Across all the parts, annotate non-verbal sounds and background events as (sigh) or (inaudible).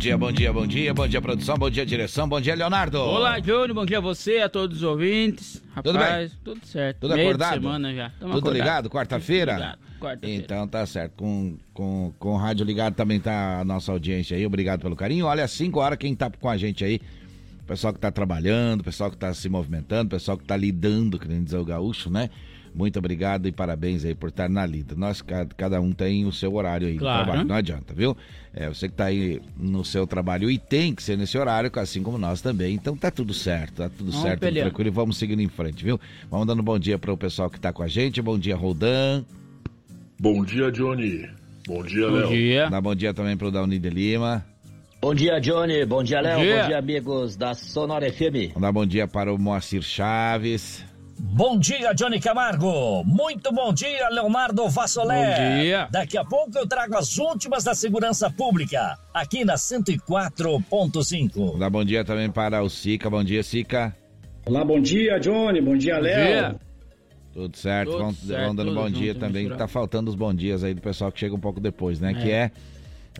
Dia, bom dia, bom dia, bom dia, produção, bom dia, direção, bom dia, Leonardo. Olá, Júnior, bom dia a você, a todos os ouvintes. Rapaz, Tudo bem? Tudo certo. Tudo Meio acordado? Semana já. Tamo Tudo acordado. ligado? Quarta-feira? Quarta-feira. Então tá certo. Com, com, com o rádio ligado também tá a nossa audiência aí. Obrigado pelo carinho. Olha, às 5 horas, quem tá com a gente aí, o pessoal que tá trabalhando, o pessoal que tá se movimentando, o pessoal que tá lidando, querendo dizer o gaúcho, né? Muito obrigado e parabéns aí por estar na lida. Nós, ca- cada um tem o seu horário aí Claro. do trabalho, não adianta, viu? É, você que tá aí no seu trabalho e tem que ser nesse horário, assim como nós também. Então tá tudo certo, tá tudo Vamos certo, peleando. tranquilo e vamos seguindo em frente, viu? Vamos dando bom dia para o pessoal que tá com a gente. Bom dia, Roldan. Bom dia, Johnny. Bom dia, Bom Léo. dia. Dá bom dia também pro Dauni de Lima. Bom dia, Johnny. Bom dia, Léo. Bom dia. Bom dia, amigos da Sonora FM. Vamos dar bom dia para o Moacir Chaves. Bom dia, Johnny Camargo. Muito bom dia, Leonardo Vassolé. Bom dia. Daqui a pouco eu trago as últimas da segurança pública, aqui na 104.5. Vamos dar bom dia também para o Sica. Bom dia, Sica. Olá, bom dia, Johnny. Bom dia, Léo. Tudo certo. Tudo vamos, certo, vamos dando tudo bom junto, dia também. misturado. Tá faltando os bons dias aí do pessoal que chega um pouco depois, né? Que é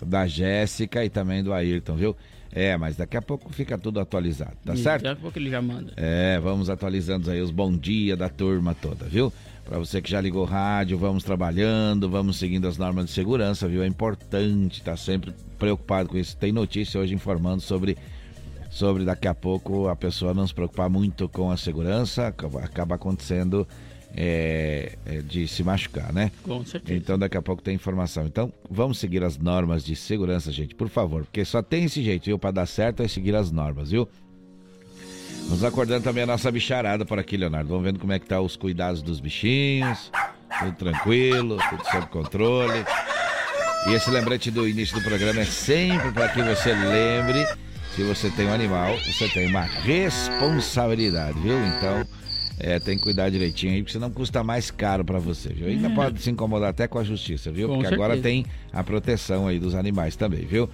da Jéssica e também do Ayrton, viu? É, mas daqui a pouco fica tudo atualizado, tá certo? Daqui a pouco ele já manda. É, vamos atualizando aí os bom dia da turma toda, viu? Pra você que já ligou o rádio, vamos trabalhando, vamos seguindo as normas de segurança, viu? É importante estar sempre preocupado com isso. Tem notícia hoje informando sobre sobre daqui a pouco a pessoa não se preocupar muito com a segurança, acaba acontecendo é, é, de se machucar, né? Com certeza. Então daqui a pouco tem informação. Então vamos seguir as normas de segurança, gente, por favor, porque só tem esse jeito, viu? Pra dar certo é seguir as normas, viu? Nos acordando também a nossa bicharada por aqui, Leonardo. Vamos vendo como é que tá os cuidados dos bichinhos. Tudo tranquilo, tudo sob controle. E esse lembrete do início do programa é sempre para que você lembre, se você tem um animal, você tem uma responsabilidade, viu? Então, é, tem que cuidar direitinho aí, porque senão custa mais caro para você, viu? Ainda pode se incomodar até com a justiça, viu? Com porque agora certeza. tem a proteção aí dos animais também, viu?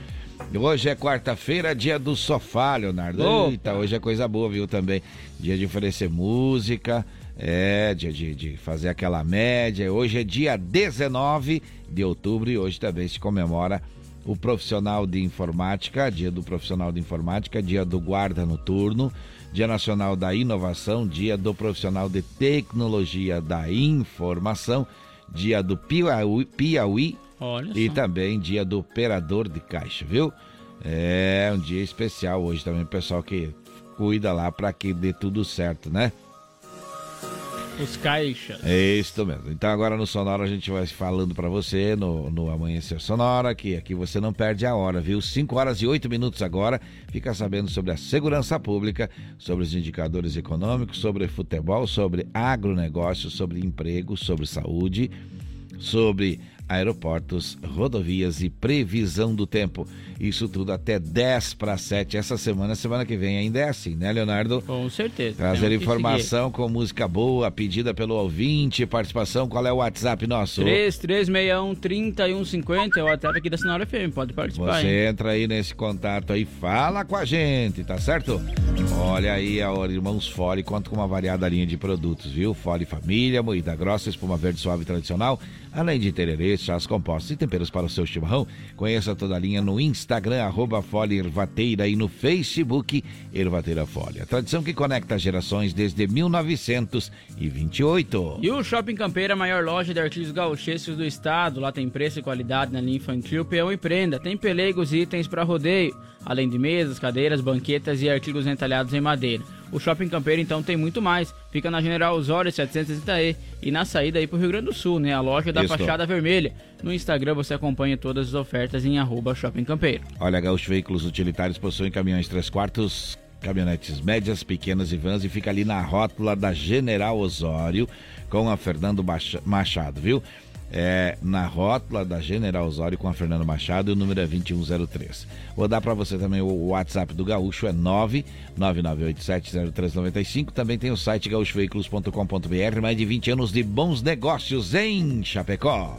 Hoje é quarta-feira, dia do sofá, Leonardo. Opa. Eita, hoje é coisa boa, viu? Também. Dia de oferecer música, é, dia de, de fazer aquela média. Hoje é dia 19 de outubro e hoje também se comemora o profissional de informática, dia do profissional de informática, dia do guarda noturno, dia nacional da inovação, dia do profissional de tecnologia da informação, dia do Piauí, Piauí e também dia do operador de caixa, viu? É um dia especial hoje também, pessoal que cuida lá para que dê tudo certo, né? Os caixas. É isso mesmo. Então agora no Sonora a gente vai falando para você no, no Amanhecer Sonora, que aqui você não perde a hora, viu? 5 horas e 8 minutos agora. Fica sabendo sobre a segurança pública, sobre os indicadores econômicos, sobre futebol, sobre agronegócio, sobre emprego, sobre saúde, sobre aeroportos, rodovias e previsão do tempo. Isso tudo até 10 para 7 essa semana. Semana que vem ainda é assim, né, Leonardo? Com certeza. Trazer informação com música boa, pedida pelo ouvinte, participação. Qual é o WhatsApp nosso? seguir. 3361-3150 é o WhatsApp aqui da Sonora FM. Pode participar, Você hein? entra aí nesse contato aí, fala com a gente, tá certo? Olha aí, a Irmãos Fole conta com uma variada linha de produtos, viu? Fole Família, moída grossa, espuma verde suave tradicional, além de tererê, chás compostos e temperos para o seu chimarrão. Conheça toda a linha no Instagram, arroba Fole Ervateira e no Facebook Ervateira Fole. A tradição que conecta gerações desde 1928. E o Shopping Campeira, a maior loja de artigos gauchescos do estado. Lá tem preço e qualidade na linha infantil, peão e prenda. Tem pelegos e itens para rodeio, além de mesas, cadeiras, banquetas e artigos entalhados em madeira. O Shopping Campeiro então tem muito mais. Fica na General Osório 760E e na saída aí pro Rio Grande do Sul, né? A loja da Isso. fachada vermelha. No Instagram você acompanha todas as ofertas em arroba Shopping Campeiro. Olha, Gaúcho Veículos Utilitários possuem caminhões 3 quartos, caminhonetes médias, pequenas e vans e fica ali na rótula da General Osório com a Fernando Machado, viu? É, na rótula da General Osório com a Fernanda Machado e o número é 2103. Vou dar para você também o WhatsApp do Gaúcho, é 999870395. Também tem o site gaúchoveículos.com.br, mais de 20 anos de bons negócios em Chapecó.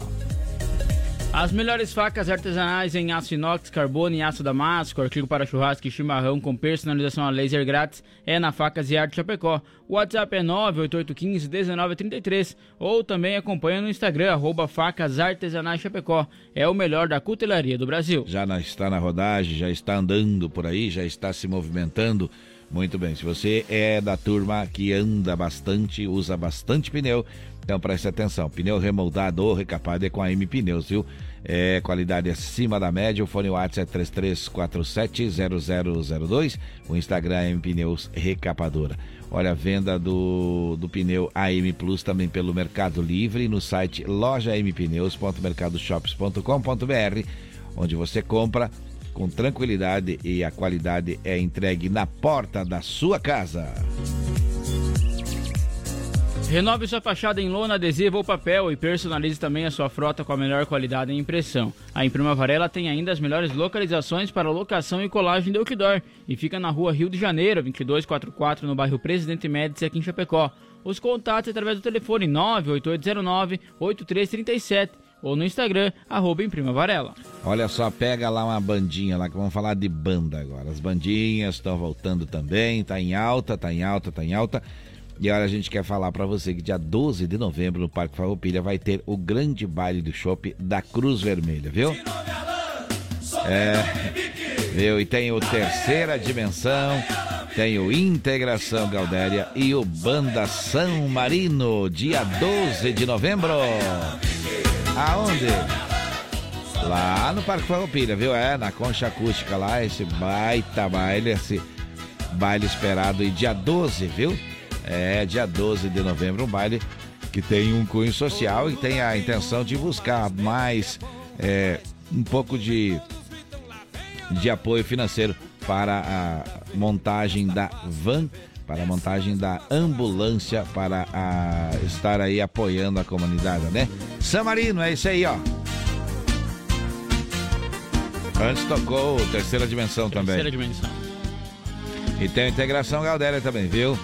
As melhores facas artesanais em aço inox, carbono e aço damasco, artigo para churrasco e chimarrão com personalização a laser grátis é na Facas e Arte Chapecó. O WhatsApp é 988151933 ou também acompanha no Instagram, arroba Facas Artesanais Chapecó. É o melhor da cutelaria do Brasil. Já está na rodagem, já está andando por aí, já está se movimentando. Muito bem, se você é da turma que anda bastante, usa bastante pneu, então preste atenção, pneu remoldado ou recapado é com a M Pneus, viu? É qualidade acima da média. O fone WhatsApp é 33470002. O Instagram é M Pneus Recapadora. Olha, a venda do, do pneu AM Plus também pelo Mercado Livre no site lojampneus.mercadoshops.com.br, onde você compra com tranquilidade e a qualidade é entregue na porta da sua casa. Renove sua fachada em lona, adesivo ou papel e personalize também a sua frota com a melhor qualidade em impressão. A Imprima Varela tem ainda as melhores localizações para locação e colagem de outdoor e fica na rua Rio de Janeiro, 2244, no bairro Presidente Médici, aqui em Chapecó. Os contatos através do telefone 98809-8337 ou no Instagram, arroba Imprima Varela. Olha só, pega lá uma bandinha lá, que vamos falar de banda agora. As bandinhas estão voltando também, tá em alta, tá em alta, tá em alta. E olha, a gente quer falar para você que dia 12 de novembro no Parque Farroupilha vai ter o grande baile do shopping da Cruz Vermelha, viu? É, viu? E tem o Terceira Dimensão, tem o Integração Galdéria e o Banda São Marino, dia 12 de novembro. Aonde? Lá no Parque Farroupilha, viu? É, na Concha Acústica lá, esse baita baile, esse baile esperado e dia 12, viu? É, dia 12 de novembro, um baile que tem um cunho social e tem a intenção de buscar mais é, um pouco de, de apoio financeiro para a montagem da van, para a montagem da ambulância, para a, estar aí apoiando a comunidade, né? Samarino, é isso aí, ó. Antes tocou Terceira Dimensão também. Terceira Dimensão. E tem a Integração Galdéria também, viu?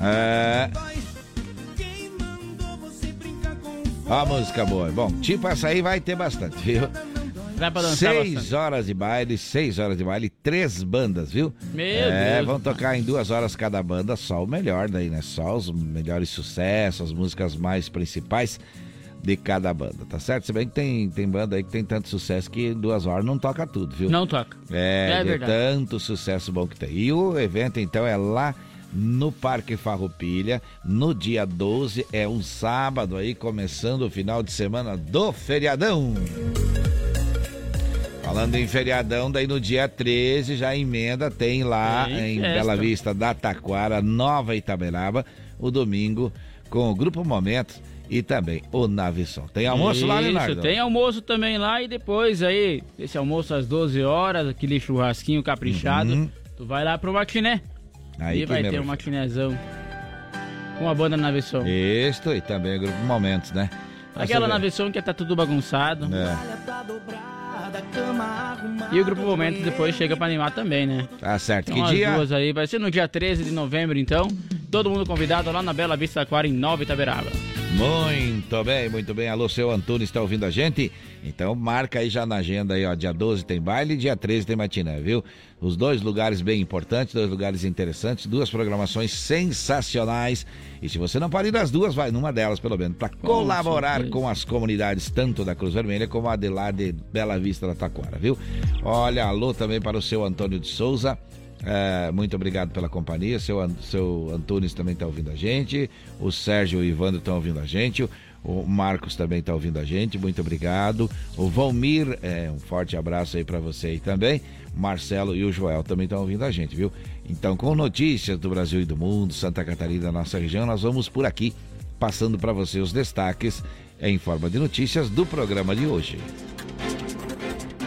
É. Ó a música boa. Bom, tipo essa aí vai ter bastante, viu? Vai pra dançar Seis bastante. horas de baile, seis horas de baile, três bandas, viu? Meu é, Deus. vão tocar em duas horas cada banda, só o melhor daí, né? Só os melhores sucessos, as músicas mais principais de cada banda, tá certo? Se bem que tem, tem banda aí que tem tanto sucesso que em duas horas não toca tudo, viu? Não toca. É, É de verdade. tanto sucesso bom que tem. E o evento, então, é lá no Parque Farroupilha, no dia 12, é um sábado aí, começando o final de semana do feriadão. Falando em feriadão, daí no dia 13 já emenda, tem lá em festa. Bela Vista da Taquara, Nova Itaberaba, o domingo, com o Grupo Momentos e também o Navisson. Tem almoço lá, Isso, Leonardo? tem almoço também lá e depois aí, esse almoço às 12 horas, aquele churrasquinho caprichado, Uhum. tu vai lá pro maquiné. Aí e vai ter um refiro. maquinézão com a banda Naveção. Isto, e também o Grupo Momentos, né? Aquela Nossa, Naveção que tá tudo bagunçado. É. E o Grupo Momentos depois chega pra animar também, né? Tá certo. Então que dia? duas aí, vai ser no dia 13 de novembro então. Todo mundo convidado lá na Bela Vista Aquário em Nova Itaberaba. Muito bem, muito bem. Alô, seu Antônio está ouvindo a gente? Então marca aí já na agenda aí, ó. Dia 12 tem baile, dia 13 tem matiné, viu? Os dois lugares bem importantes, dois lugares interessantes, duas programações sensacionais. E se você não pode ir das duas, vai numa delas, pelo menos, para colaborar com as comunidades, tanto da Cruz Vermelha como a de lá de Bela Vista da Taquara, viu? Olha, alô também para o seu Antônio de Souza. É, muito obrigado pela companhia. Seu, seu Antunes também está ouvindo a gente. O Sérgio e o Ivandro estão ouvindo a gente. O Marcos também está ouvindo a gente. Muito obrigado. O Valmir, é, um forte abraço aí para você aí também. Marcelo e o Joel também estão ouvindo a gente, viu? Então, com notícias do Brasil e do mundo, Santa Catarina, nossa região, nós vamos por aqui passando para você os destaques em forma de notícias do programa de hoje.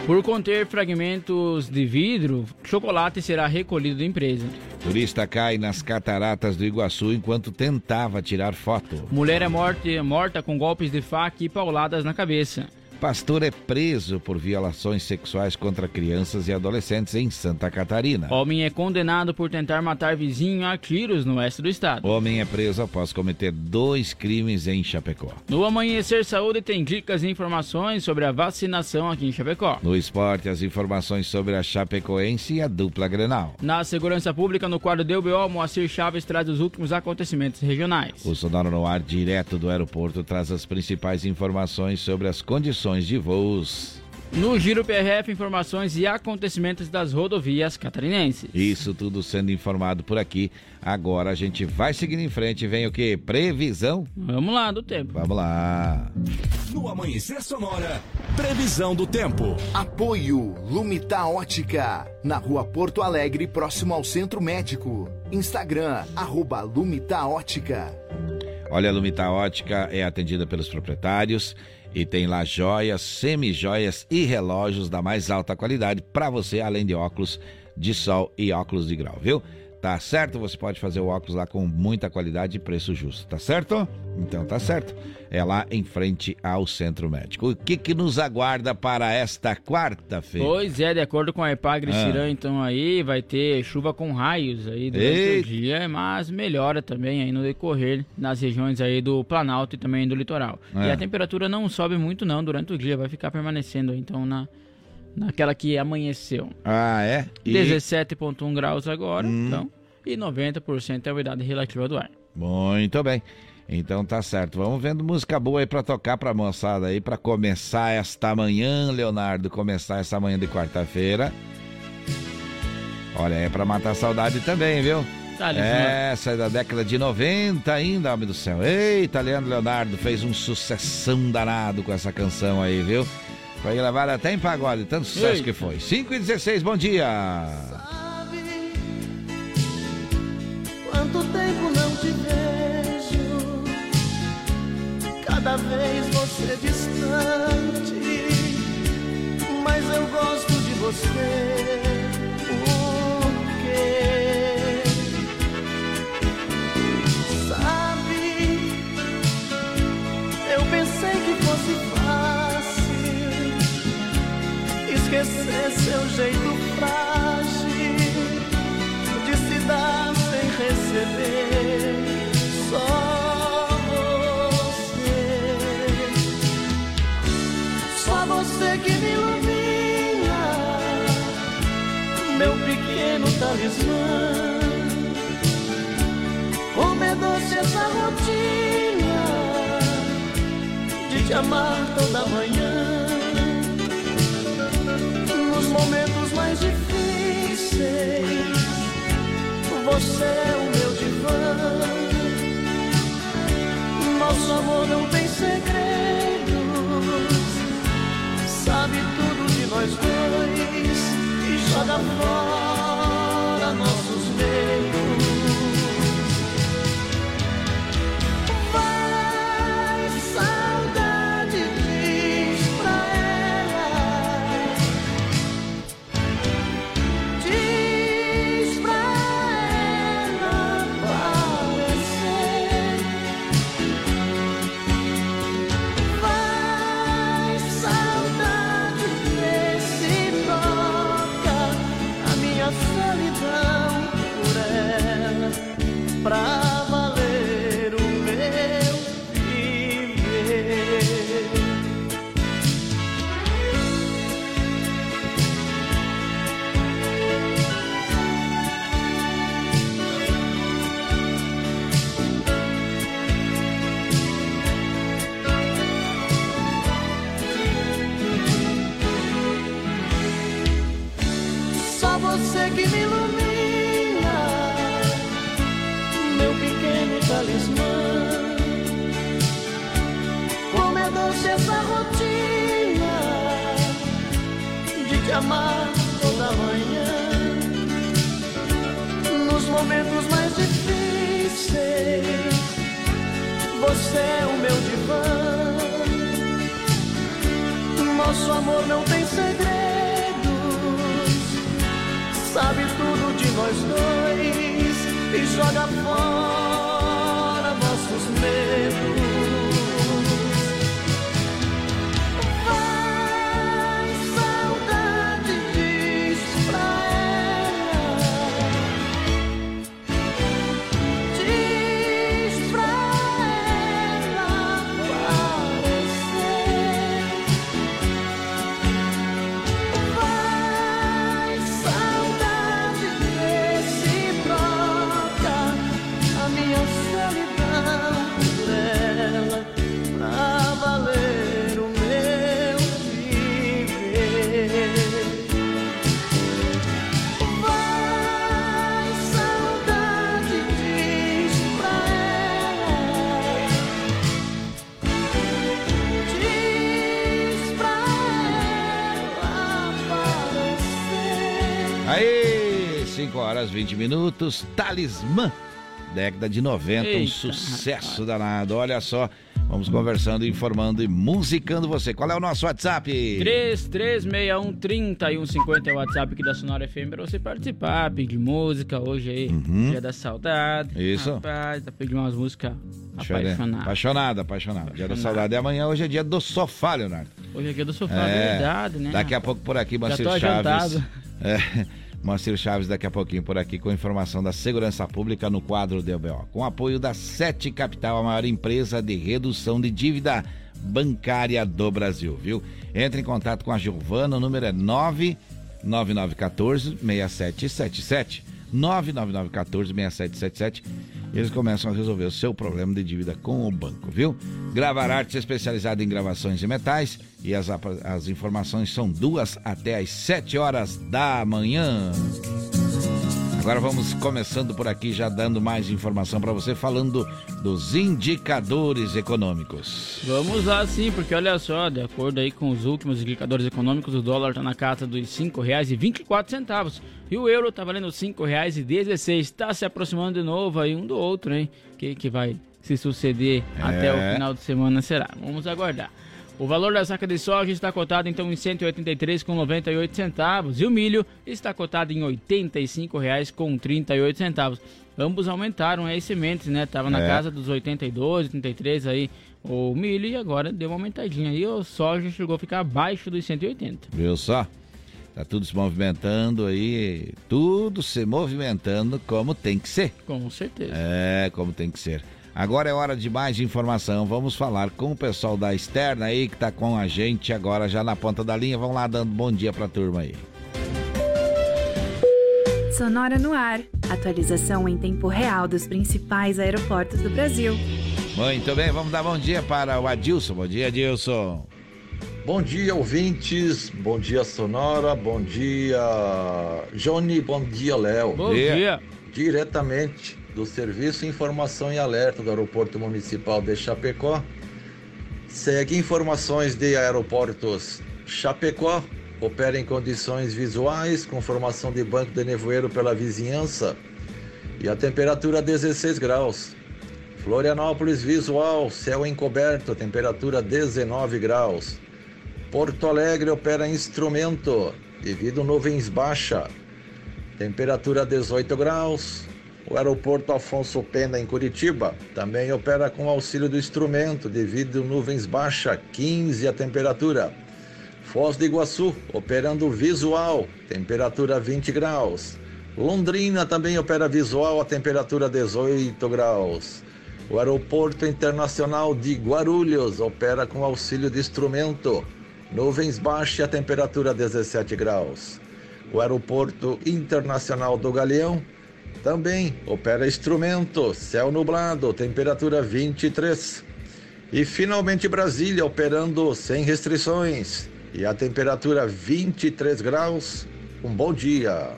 Por conter fragmentos de vidro, chocolate será recolhido da empresa. Turista cai nas cataratas do Iguaçu enquanto tentava tirar foto. Mulher é morte, morta com golpes de faca e pauladas na cabeça. Pastor é preso por violações sexuais contra crianças e adolescentes em Santa Catarina. Homem é condenado por tentar matar vizinho a tiros no oeste do estado. Homem é preso após cometer dois crimes em Chapecó. No Amanhecer Saúde tem dicas e informações sobre a vacinação aqui em Chapecó. No esporte, as informações sobre a Chapecoense e a dupla Grenal. Na segurança pública, no quadro DBO, Moacir Chaves traz os últimos acontecimentos regionais. O Sonoro no ar, direto do aeroporto, traz as principais informações sobre as condições de voos. No Giro PRF, informações e acontecimentos das rodovias catarinenses. Isso tudo sendo informado por aqui. Agora a gente vai seguindo em frente. Vem o que? Previsão? Vamos lá, do tempo. Vamos lá. No Amanhecer Sonora, previsão do tempo. Apoio Lumita Ótica, na rua Porto Alegre, próximo ao Centro Médico. Instagram, arroba Lumita Ótica. Olha, a Lumita Ótica é atendida pelos proprietários e tem lá joias, semi-joias e relógios da mais alta qualidade para você, além de óculos de sol e óculos de grau, viu? Tá certo? Você pode fazer o óculos lá com muita qualidade e preço justo, tá certo? Então tá certo. É lá em frente ao Centro Médico. O que que nos aguarda para esta quarta-feira? Pois é, de acordo com a Epagre Ah. Cirã, então aí vai ter chuva com raios aí durante Eita. o dia, mas melhora também aí no decorrer nas regiões aí do Planalto e também do litoral. É. E a temperatura não sobe muito não durante o dia, vai ficar permanecendo aí, então na naquela que amanheceu. Ah, é? E- 17.1 graus agora, Hum. então, e 90% é a umidade relativa do ar. Muito bem. Então tá certo. Vamos vendo música boa aí pra tocar pra moçada aí, pra começar esta manhã, Leonardo. Começar essa manhã de quarta-feira. Olha, é pra matar a saudade também, viu? Tá, Leandro. Essa é da década de 90 ainda, homem do céu. Eita, Leandro Leonardo fez um sucessão danado com essa canção aí, viu? Foi gravada até em pagode, tanto sucesso Eita. que foi. 5 e 16, bom dia! Quanto tempo não te vejo, cada vez você distante, mas eu gosto de você. Por quê? Sabe, eu pensei que fosse fácil esquecer seu jeito frágil sem receber. Só você, só você que me ilumina, meu pequeno talismã. Como doce essa rotina de te amar toda manhã nos momentos mais difíceis. Você é o meu divã. Nosso amor não tem segredos. Sabe tudo de nós dois e joga fora nossos meios. Horas 20 minutos, Talismã, década de 90, um Eita, sucesso danado. Olha só, vamos conversando, informando e musicando você. Qual é o nosso WhatsApp? 336130 é o WhatsApp aqui da Sonora FM pra você participar, pedir música hoje aí, dia da saudade. Uhum. Isso. Rapaz, tá pedindo umas músicas apaixonadas. Apaixonado, apaixonado. Dia da saudade é amanhã, hoje é dia do sofá, Leonardo. Hoje é dia do sofá, É, verdade, né? Daqui a pouco por aqui, tô Chaves. adiantado. É, (laughs) Moacir Chaves daqui a pouquinho por aqui com informação da segurança pública no quadro DBO. Com apoio da Sete Capital, a maior empresa de redução de dívida bancária do Brasil, viu? Entre em contato com a Giovana, o número é 99914 6777. 99914 6777. Eles começam a resolver o seu problema de dívida com o banco, viu? Gravar Artes especializada em gravações e metais e as, as informações são duas até às 7 horas da manhã. Agora vamos começando por aqui, já dando mais informação para você, falando dos indicadores econômicos. Vamos lá sim, porque olha só, de acordo aí com os últimos indicadores econômicos, o dólar está na casa dos R$ 5,24 e o euro está valendo R$ 5,16. Está se aproximando de novo aí um do outro, hein? Que, que vai se suceder até o final de semana será. Vamos aguardar. O valor da saca de soja está cotado então em R$ 183,98 centavos e o milho está cotado em R$ 85,38 centavos. Ambos aumentaram aí sementes, né? Tava na É. casa dos 82, 83 aí o milho e agora deu uma aumentadinha aí. O soja chegou a ficar abaixo dos 180. Viu só? Tá tudo se movimentando aí, tudo se movimentando como tem que ser. Com certeza. É, como tem que ser. Agora é hora de mais informação. Vamos falar com o pessoal da externa aí que tá com a gente agora já na ponta da linha. Vamos lá dando bom dia pra turma aí. Sonora no ar. Atualização em tempo real dos principais aeroportos do Brasil. Muito bem, vamos dar bom dia para o Adilson. Bom dia, Adilson. Bom dia, ouvintes. Bom dia, Sonora. Bom dia, Johnny. Bom dia, Léo. Bom dia. dia. Diretamente do Serviço Informação e Alerta do Aeroporto Municipal de Chapecó. Segue informações de aeroportos Chapecó. Opera em condições visuais, com formação de banco de nevoeiro pela vizinhança. E a temperatura 16 graus. Florianópolis visual, céu encoberto, temperatura 19 graus. Porto Alegre opera instrumento, devido nuvens baixa, temperatura 18 graus. O aeroporto Afonso Pena em Curitiba também opera com auxílio do instrumento, devido nuvens baixa, 15 a temperatura. Foz do Iguaçu operando visual, temperatura 20 graus. Londrina também opera visual, a temperatura 18 graus. O Aeroporto Internacional de Guarulhos opera com auxílio de instrumento. Nuvens baixas e a temperatura 17 graus. O Aeroporto Internacional do Galeão também opera instrumento, céu nublado, temperatura 23. E finalmente Brasília operando sem restrições e a temperatura 23 graus. Um bom dia.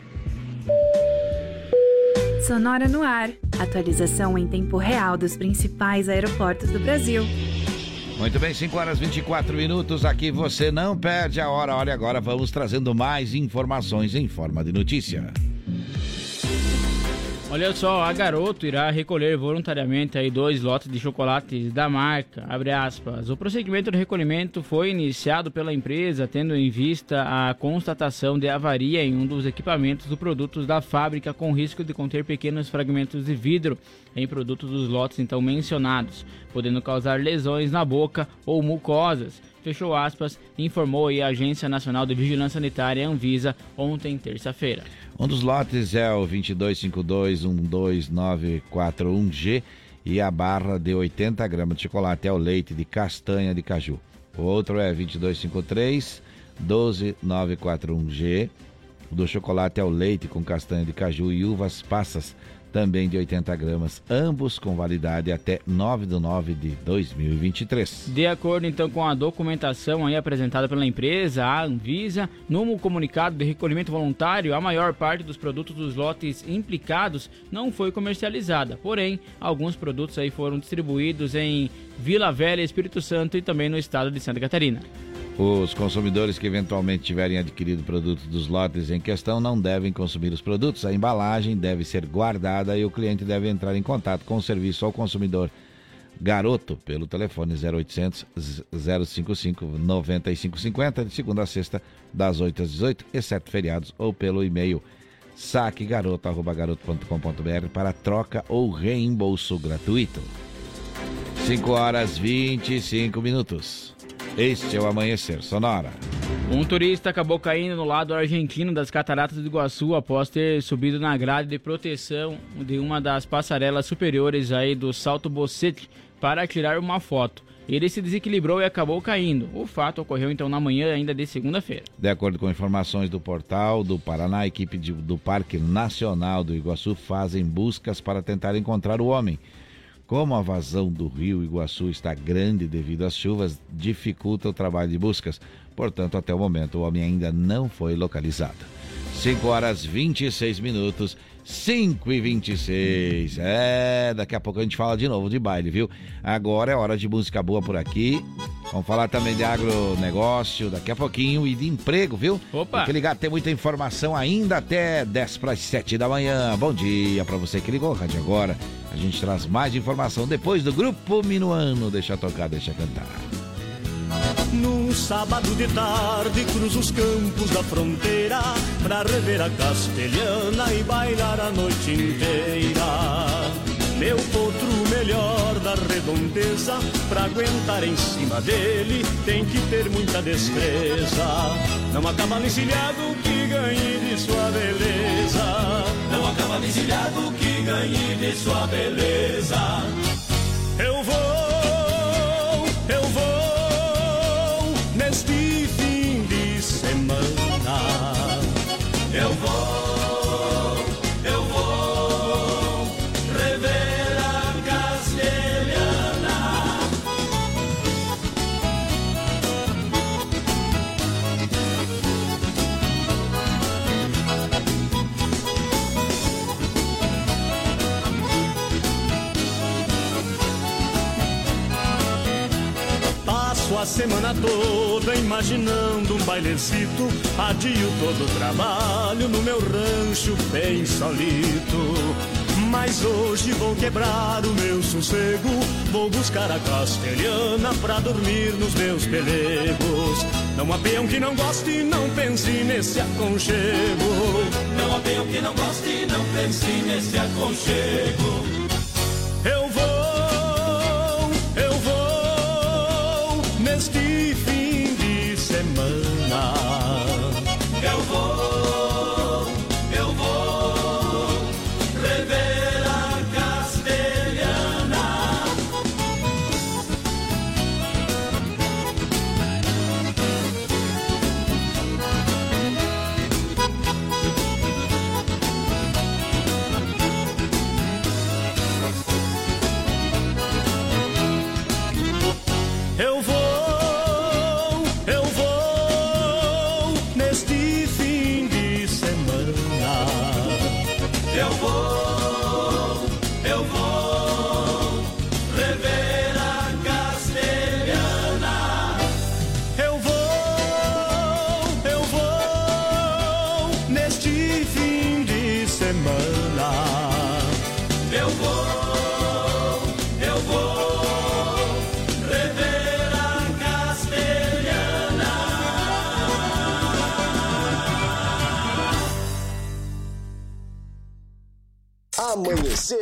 Sonora no ar. Atualização em tempo real dos principais aeroportos do Brasil. Muito bem, 5 horas 24 minutos. Aqui você não perde a hora. Olha, agora vamos trazendo mais informações em forma de notícia. Olha só, a Garoto irá recolher voluntariamente aí dois lotes de chocolates da marca. O procedimento de recolhimento foi iniciado pela empresa tendo em vista a constatação de avaria em um dos equipamentos do produtos da fábrica com risco de conter pequenos fragmentos de vidro em produtos dos lotes então mencionados, podendo causar lesões na boca ou mucosas fechou aspas, informou a Agência Nacional de Vigilância Sanitária Anvisa ontem, terça-feira. Um dos lotes é o 2252-12941G e a barra de 80 gramas de chocolate ao leite de castanha de caju. O outro é 2253-12941G, do chocolate ao leite com castanha de caju e uvas passas também de 80 gramas, ambos com validade até 9 de 9 de 2023. De acordo então com a documentação aí apresentada pela empresa, a Anvisa, no comunicado de recolhimento voluntário, a maior parte dos produtos dos lotes implicados não foi comercializada. Porém, alguns produtos aí foram distribuídos em Vila Velha, Espírito Santo e também no estado de Santa Catarina. Os consumidores que eventualmente tiverem adquirido produtos dos lotes em questão não devem consumir os produtos. A embalagem deve ser guardada e o cliente deve entrar em contato com o serviço ao consumidor Garoto pelo telefone 0800 055 9550 de segunda a sexta das 8 às 18, exceto feriados, ou pelo e-mail saquegaroto@garoto.com.br para troca ou reembolso gratuito. 5 horas 25 minutos. Este é o Amanhecer Sonora. Um turista acabou caindo no lado argentino das Cataratas do Iguaçu após ter subido na grade de proteção de uma das passarelas superiores aí do Salto Bocete para tirar uma foto. Ele se desequilibrou e acabou caindo. O fato ocorreu então na manhã ainda de segunda-feira. De acordo com informações do portal do Paraná, a equipe de, do Parque Nacional do Iguaçu fazem buscas para tentar encontrar o homem. Como a vazão do rio Iguaçu está grande devido às chuvas, dificulta o trabalho de buscas. Portanto, até o momento, o homem ainda não foi localizado. 5 horas 26 minutos, 5 e 26. É, daqui a pouco a gente fala de novo de baile, viu? Agora é hora de música boa por aqui. Vamos falar também de agronegócio daqui a pouquinho e de emprego, viu? Opa! Fique ligado, tem muita informação ainda até 10 para as 7 da manhã. Bom dia para você que ligou o rádio agora. A gente traz mais informação depois do Grupo Minuano. Deixa tocar, deixa cantar. Num sábado de tarde cruzo os campos da fronteira Pra rever a castelhana e bailar a noite inteira Meu potro melhor da redondeza Pra aguentar em cima dele tem que ter muita destreza. Não acaba encilhado que ganhe de sua beleza. Não acaba encilhado que ganhe de sua beleza. Eu vou, semana toda imaginando um bailecito. Adio todo o trabalho no meu rancho bem solito. Mas hoje vou quebrar o meu sossego. Vou buscar a castelhana pra dormir nos meus pelegos. Não há peão que não goste, não pense nesse aconchego. Não há peão que não goste, não pense nesse aconchego.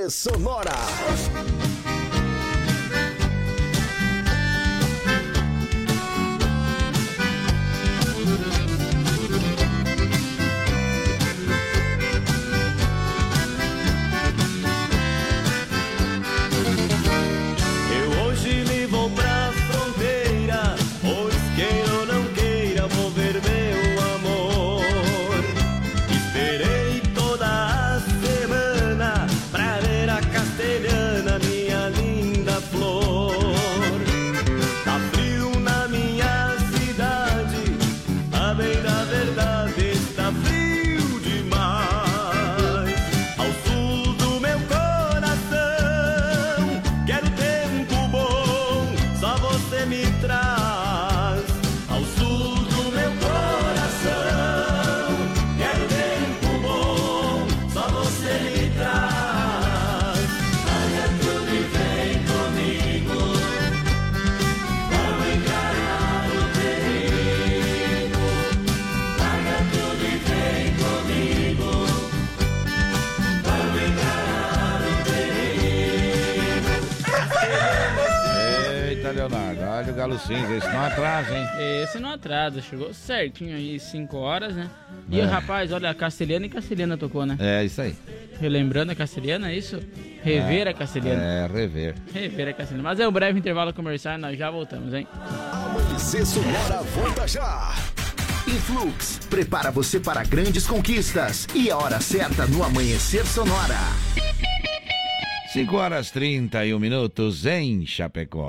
Sonora. Galo Cinza, esse não atrasa, hein? Esse não atrasa, chegou certinho aí, 5 horas, né? E É. o rapaz, olha, a Castelhana e Castelhana tocou, né? É, isso aí. Relembrando a Castelhana, é isso? Rever é, a Castelhana. É, rever. Rever a Castelhana. Mas é um breve intervalo comercial e nós já voltamos, hein? Amanhecer Sonora volta já. Influx prepara você para grandes conquistas e a hora certa no Amanhecer Sonora. 5 horas 31 minutos em Chapecó.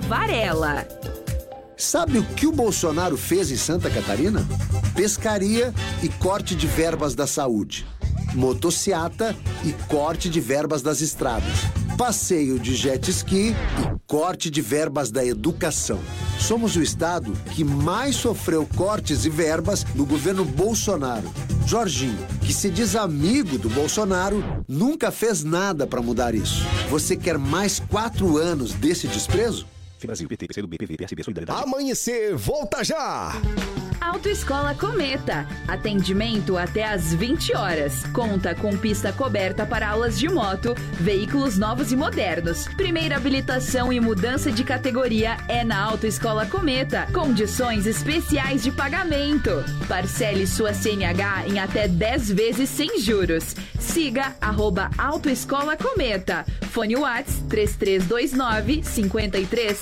Varela. Sabe o que o Bolsonaro fez em Santa Catarina? Pescaria e corte de verbas da saúde. Motociata e corte de verbas das estradas. Passeio de jet ski e corte de verbas da educação. Somos o estado que mais sofreu cortes e verbas no governo Bolsonaro. Jorginho, que se diz amigo do Bolsonaro, nunca fez nada para mudar isso. Você quer mais quatro anos desse desprezo? Brasil, PT, PCdoB, PV, PSB, Solidariedade. Amanhecer volta já. Autoescola Cometa. Atendimento até às 20 horas. Conta com pista coberta para aulas de moto, veículos novos e modernos. Primeira habilitação e mudança de categoria é na Autoescola Cometa. Condições especiais de pagamento. Parcele sua CNH em até 10 vezes sem juros. Siga arroba Autoescola Cometa. Fone Whats 3329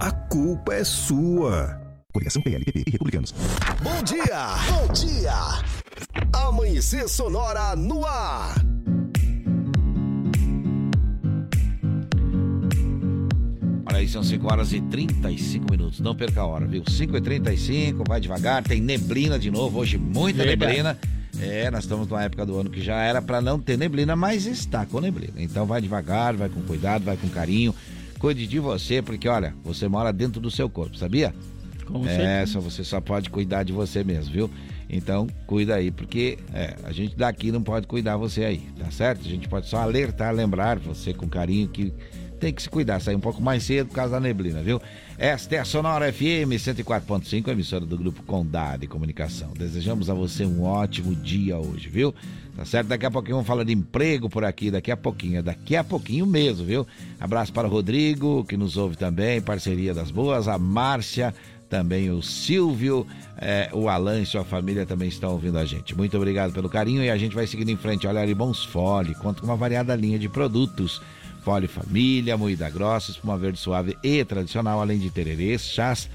a culpa é sua. Coligação PLPP e Republicanos. Bom dia! Bom dia! Amanhecer Sonora no ar. Olha aí, são 5 horas e 35 minutos. Não perca a hora, viu? 5 e 35 vai devagar. Tem neblina de novo, hoje muita neblina. É, nós estamos numa época do ano que já era para não ter neblina, mas está com neblina. Então vai devagar, vai com cuidado, vai com carinho. Cuide de você, porque olha, você mora dentro do seu corpo, sabia? Com é, só você só pode cuidar de você mesmo, viu? Então, cuida aí, porque é, a gente daqui não pode cuidar você aí, tá certo? A gente pode só alertar, lembrar você com carinho que tem que se cuidar, sair um pouco mais cedo por causa da neblina, viu? Esta é a Sonora FM 104.5, emissora do Grupo Condado de Comunicação. Desejamos a você um ótimo dia hoje, viu? Tá certo? Daqui a pouquinho vamos falar de emprego por aqui, daqui a pouquinho, daqui a pouquinho mesmo, viu? Abraço para o Rodrigo, que nos ouve também, parceria das boas, a Márcia, também o Silvio, é, o Alan e sua família também estão ouvindo a gente. Muito obrigado pelo carinho e a gente vai seguindo em frente. Olha, Aribons Fole conta com uma variada linha de produtos. Fole Família, moída grossa, espuma verde suave e tradicional, além de tererês, chás,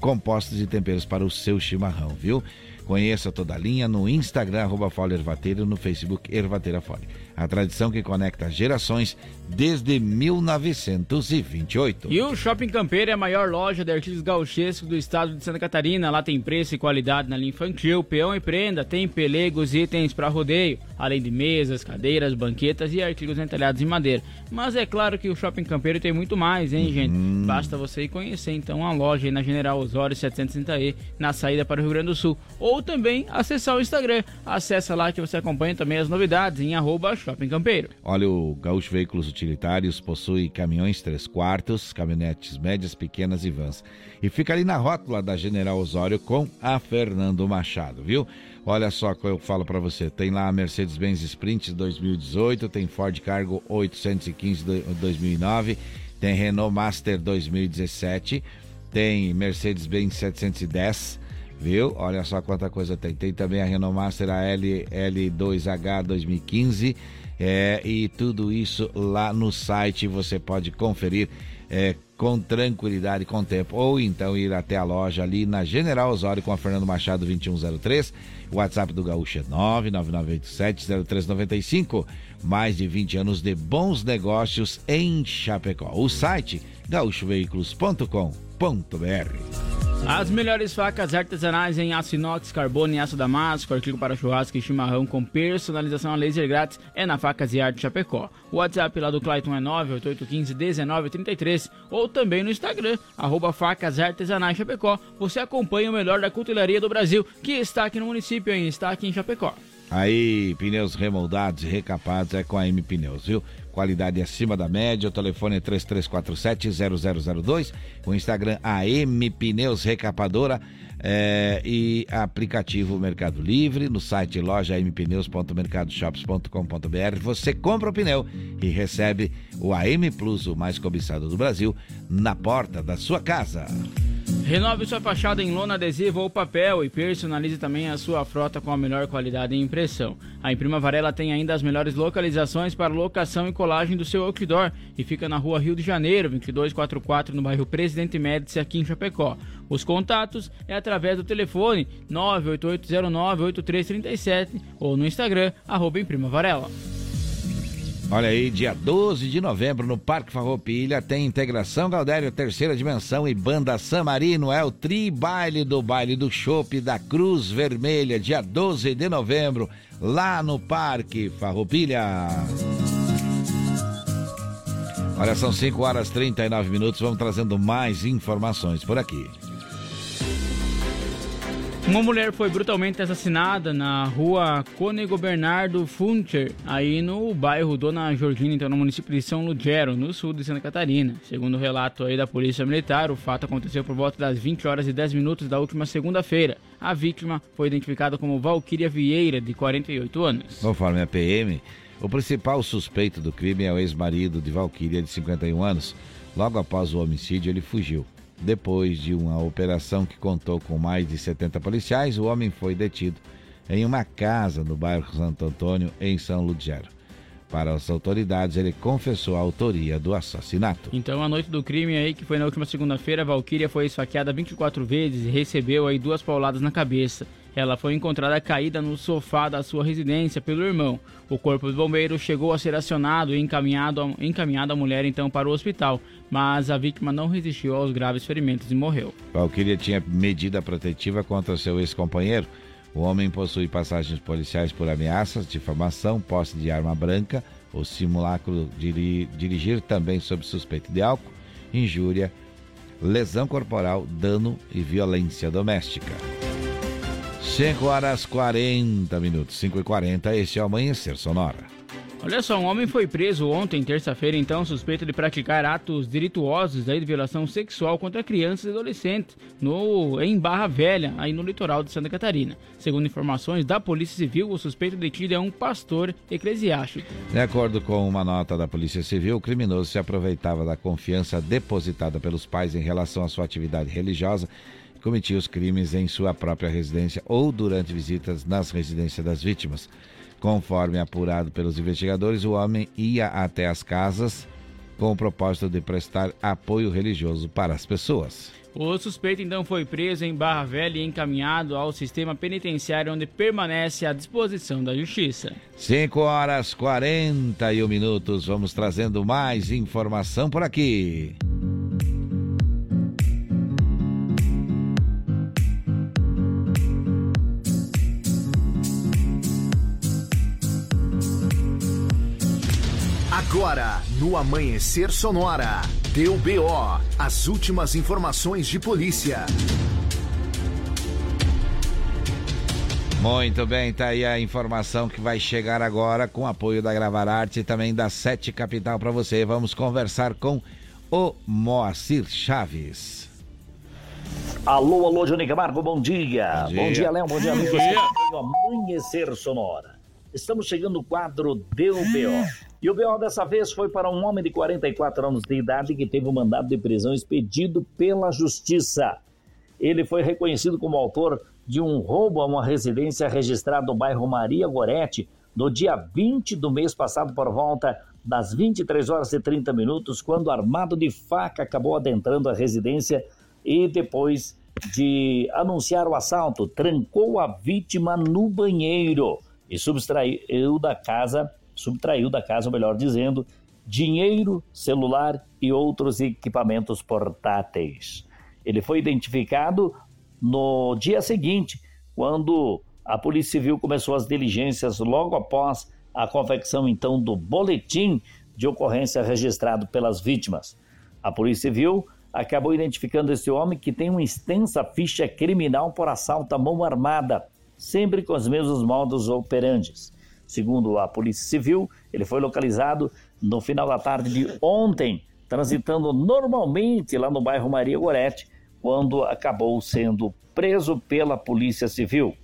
compostos e temperos para o seu chimarrão, viu? Conheça toda a linha no Instagram, arroba Fole Ervateira, e no Facebook Ervateira Fole. A tradição que conecta gerações desde 1928. E o Shopping Campeiro é a maior loja de artigos gauchescos do estado de Santa Catarina. Lá tem preço e qualidade na linha infantil, peão e prenda, tem pelegos e itens para rodeio, além de mesas, cadeiras, banquetas e artigos entalhados em madeira. Mas é claro que o Shopping Campeiro tem muito mais, hein, gente? Uhum. Basta você ir conhecer então a loja aí na General Osório 730E, na saída para o Rio Grande do Sul. Ou também acessar o Instagram. Acesse lá que você acompanha também as novidades em arroba Shopping Campeiro. Olha, o Gaúcho Veículos Utilitários possui caminhões 3 quartos, caminhonetes médias, pequenas e vans. E fica ali na rótula da General Osório com a Fernando Machado, viu? Olha só que eu falo para você, tem lá a Mercedes-Benz Sprint 2018, tem Ford Cargo 815 2009, tem Renault Master 2017, tem Mercedes-Benz 710 viu? Olha só quanta coisa tem. Tem também a Renault Master a L, L2H 2015 é, e tudo isso lá no site você pode conferir é, com tranquilidade, com tempo, ou então ir até a loja ali na General Osório com a Fernando Machado 2103. O WhatsApp do Gaúcho é 999870395. Mais de 20 anos de bons negócios em Chapecó. O site gaúchoveículos.com.br. As melhores facas artesanais em aço inox, carbono e aço damasco, artigo para churrasco e chimarrão com personalização a laser grátis é na Facas e Arte Chapecó. O WhatsApp lá do Clayton é 988151933 ou também no Instagram, arroba Facas Artesanais Chapecó. Você acompanha o melhor da cutelaria do Brasil, que está aqui no município, hein? está aqui em Chapecó. Aí, pneus remoldados e recapados é com a M Pneus, viu? qualidade acima da média. O telefone é 3347-0002. O Instagram AM Pneus Recapadora é, e aplicativo Mercado Livre. No site loja mpneus.mercadoshops.com.br você compra o pneu e recebe o AM Plus, o mais cobiçado do Brasil, na porta da sua casa. Renove sua fachada em lona adesiva ou papel e personalize também a sua frota com a melhor qualidade e impressão. A Imprima Varela tem ainda as melhores localizações para locação e colagem do seu outdoor e fica na rua Rio de Janeiro, 2244, no bairro Presidente Médici, aqui em Chapecó. Os contatos é através do telefone 988098337 ou no Instagram, arroba Imprima Varela. Olha aí, dia 12 de novembro, no Parque Farroupilha, tem Integração Galdério, Terceira Dimensão e Banda San Marino. É o tri-baile do Baile do Chopp da Cruz Vermelha, dia 12 de novembro, lá no Parque Farroupilha. Olha, são 5 horas e 39 minutos, vamos trazendo mais informações por aqui. Uma mulher foi brutalmente assassinada na rua Cônego Bernardo Funcher, aí no bairro Dona Georgina, então no município de São Lugero, no sul de Santa Catarina. Segundo o relato aí da Polícia Militar, o fato aconteceu por volta das 20 horas e 10 minutos da última segunda-feira. A vítima foi identificada como Valquíria Vieira, de 48 anos. Conforme a PM, o principal suspeito do crime é o ex-marido de Valquíria, de 51 anos. Logo após o homicídio, ele fugiu. Depois de uma operação que contou com mais de 70 policiais, o homem foi detido em uma casa no bairro Santo Antônio, em São Lugero. Para as autoridades, ele confessou a autoria do assassinato. Então, a noite do crime aí, que foi na última segunda-feira, a Valquíria foi esfaqueada 24 vezes e recebeu aí duas pauladas na cabeça. Ela foi encontrada caída no sofá da sua residência pelo irmão. O corpo do bombeiro chegou a ser acionado e encaminhado, encaminhado a mulher então para o hospital, mas a vítima não resistiu aos graves ferimentos e morreu. Valquíria tinha medida protetiva contra seu ex-companheiro. O homem possui passagens policiais por ameaças, difamação, posse de arma branca ou simulacro de dirigir também sob suspeita de álcool, injúria, lesão corporal, dano e violência doméstica. 5 horas 40 minutos, 5 e 40 este é o Amanhecer Sonora. Olha só, um homem foi preso ontem, terça-feira, então, suspeito de praticar atos delituosos aí de violação sexual contra crianças e adolescentes no, em Barra Velha, aí no litoral de Santa Catarina. Segundo informações da Polícia Civil, o suspeito detido é um pastor eclesiástico. De acordo com uma nota da Polícia Civil, o criminoso se aproveitava da confiança depositada pelos pais em relação à sua atividade religiosa cometia os crimes em sua própria residência ou durante visitas nas residências das vítimas. Conforme apurado pelos investigadores, o homem ia até as casas com o propósito de prestar apoio religioso para as pessoas. O suspeito então foi preso em Barra Velha e encaminhado ao sistema penitenciário, onde permanece à disposição da Justiça. 5 horas 41 minutos. Vamos trazendo mais informação por aqui. Agora, no Amanhecer Sonora, deu BO, as últimas informações de polícia. Muito bem, tá aí a informação que vai chegar agora com apoio da Gravar Arte e também da Sete Capital para você. Vamos conversar com o Moacir Chaves. Alô, alô, Johnny Camargo, bom dia. Bom dia, bom dia Léo, bom dia, Bom amigos. dia. Amanhecer Sonora. Estamos chegando no quadro Deu BO. E o BO dessa vez foi para um homem de 44 anos de idade que teve um mandado de prisão expedido pela Justiça. Ele foi reconhecido como autor de um roubo a uma residência registrada no bairro Maria Gorete no dia 20 do mês passado por volta das 23 horas e 30 minutos, quando armado de faca acabou adentrando a residência e depois de anunciar o assalto, trancou a vítima no banheiro e subtraiu da casa, subtraiu da casa, melhor dizendo, dinheiro, celular e outros equipamentos portáteis. Ele foi identificado no dia seguinte, quando a Polícia Civil começou as diligências logo após a confecção então do boletim de ocorrência registrado pelas vítimas. A Polícia Civil acabou identificando esse homem que tem uma extensa ficha criminal por assalto à mão armada, sempre com os mesmos modos operantes. Segundo a Polícia Civil, ele foi localizado no final da tarde de ontem, transitando normalmente lá no bairro Maria Gorete, quando acabou sendo preso pela Polícia Civil.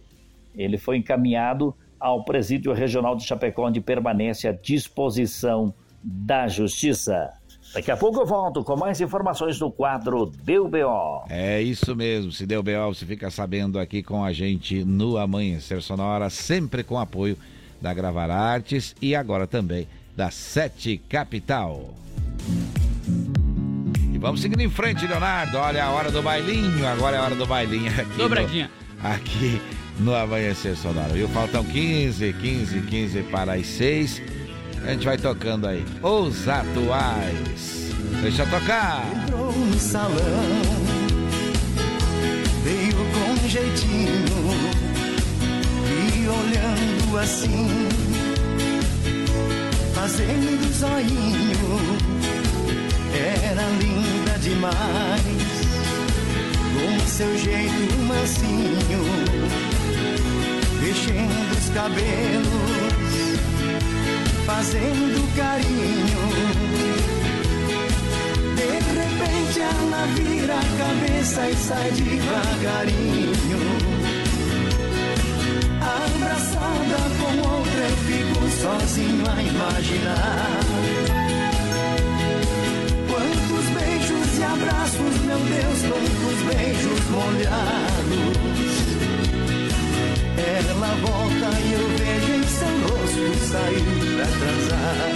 Ele foi encaminhado ao Presídio Regional de Chapecó, onde permanece à disposição da Justiça. Daqui a pouco eu volto com mais informações no quadro Deu BO. É isso mesmo, se deu B.O., você fica sabendo aqui com a gente no Amanhecer Sonora, sempre com apoio da Gravar Artes e agora também da Sete Capital. E vamos seguindo em frente, Leonardo. Olha a hora do bailinho, agora é a hora do bailinho aqui. Dobradinha. No, aqui no Amanhecer Sonora. Viu? Faltam 15, 15, 15 para as 6. A gente vai tocando aí. Os atuais. Deixa tocar. Entrou no salão, veio com jeitinho e olhando assim, fazendo zoinho. Era linda demais, com seu jeito mansinho, mexendo os cabelos, fazendo carinho. De repente ela vira a cabeça e sai devagarinho. Abraçada com outra, eu fico sozinho a imaginar. Quantos beijos e abraços, meu Deus, quantos beijos molhados. Ela volta e eu sair pra transar.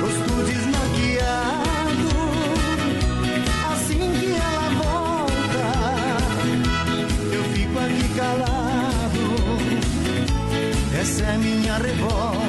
Rosto desmaquiado, assim que ela volta, eu fico aqui calado. Essa é minha revolta.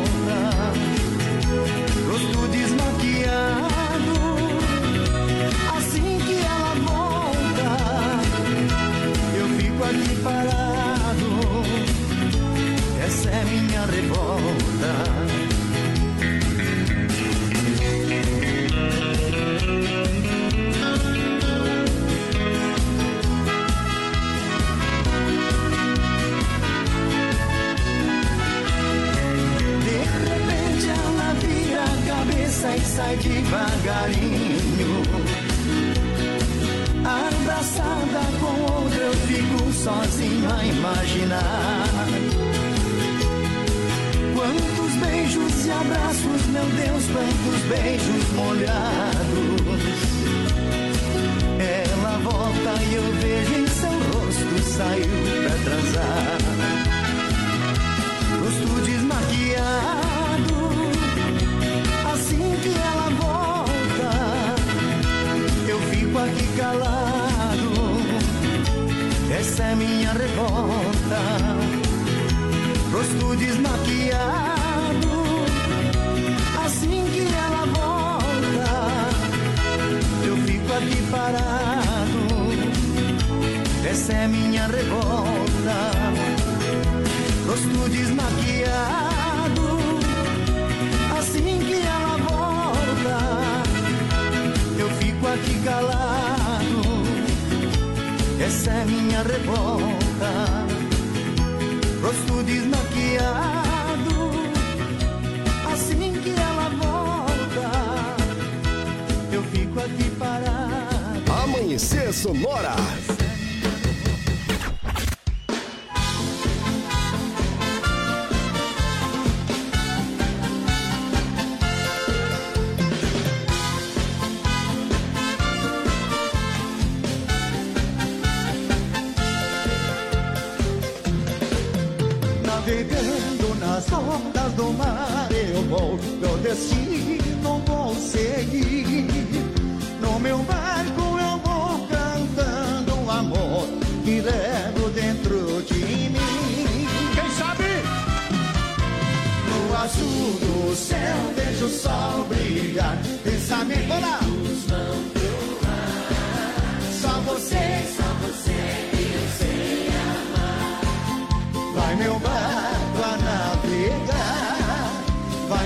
Abraçada com outra, eu fico sozinho a imaginar. Beijos e abraços, meu Deus, quantos beijos molhados. Ela volta e eu vejo em seu rosto saiu pra transar. Rosto desmaquiado, assim que ela volta, eu fico aqui calado. Essa é minha revolta. Rosto desmaquiado, que ela volta, eu fico aqui parado. Essa é minha revolta. Rosto desmaquiado, assim que ela volta, eu fico aqui calado. Essa é minha revolta. Rosto desmaquiado, Amanhecer Sonora.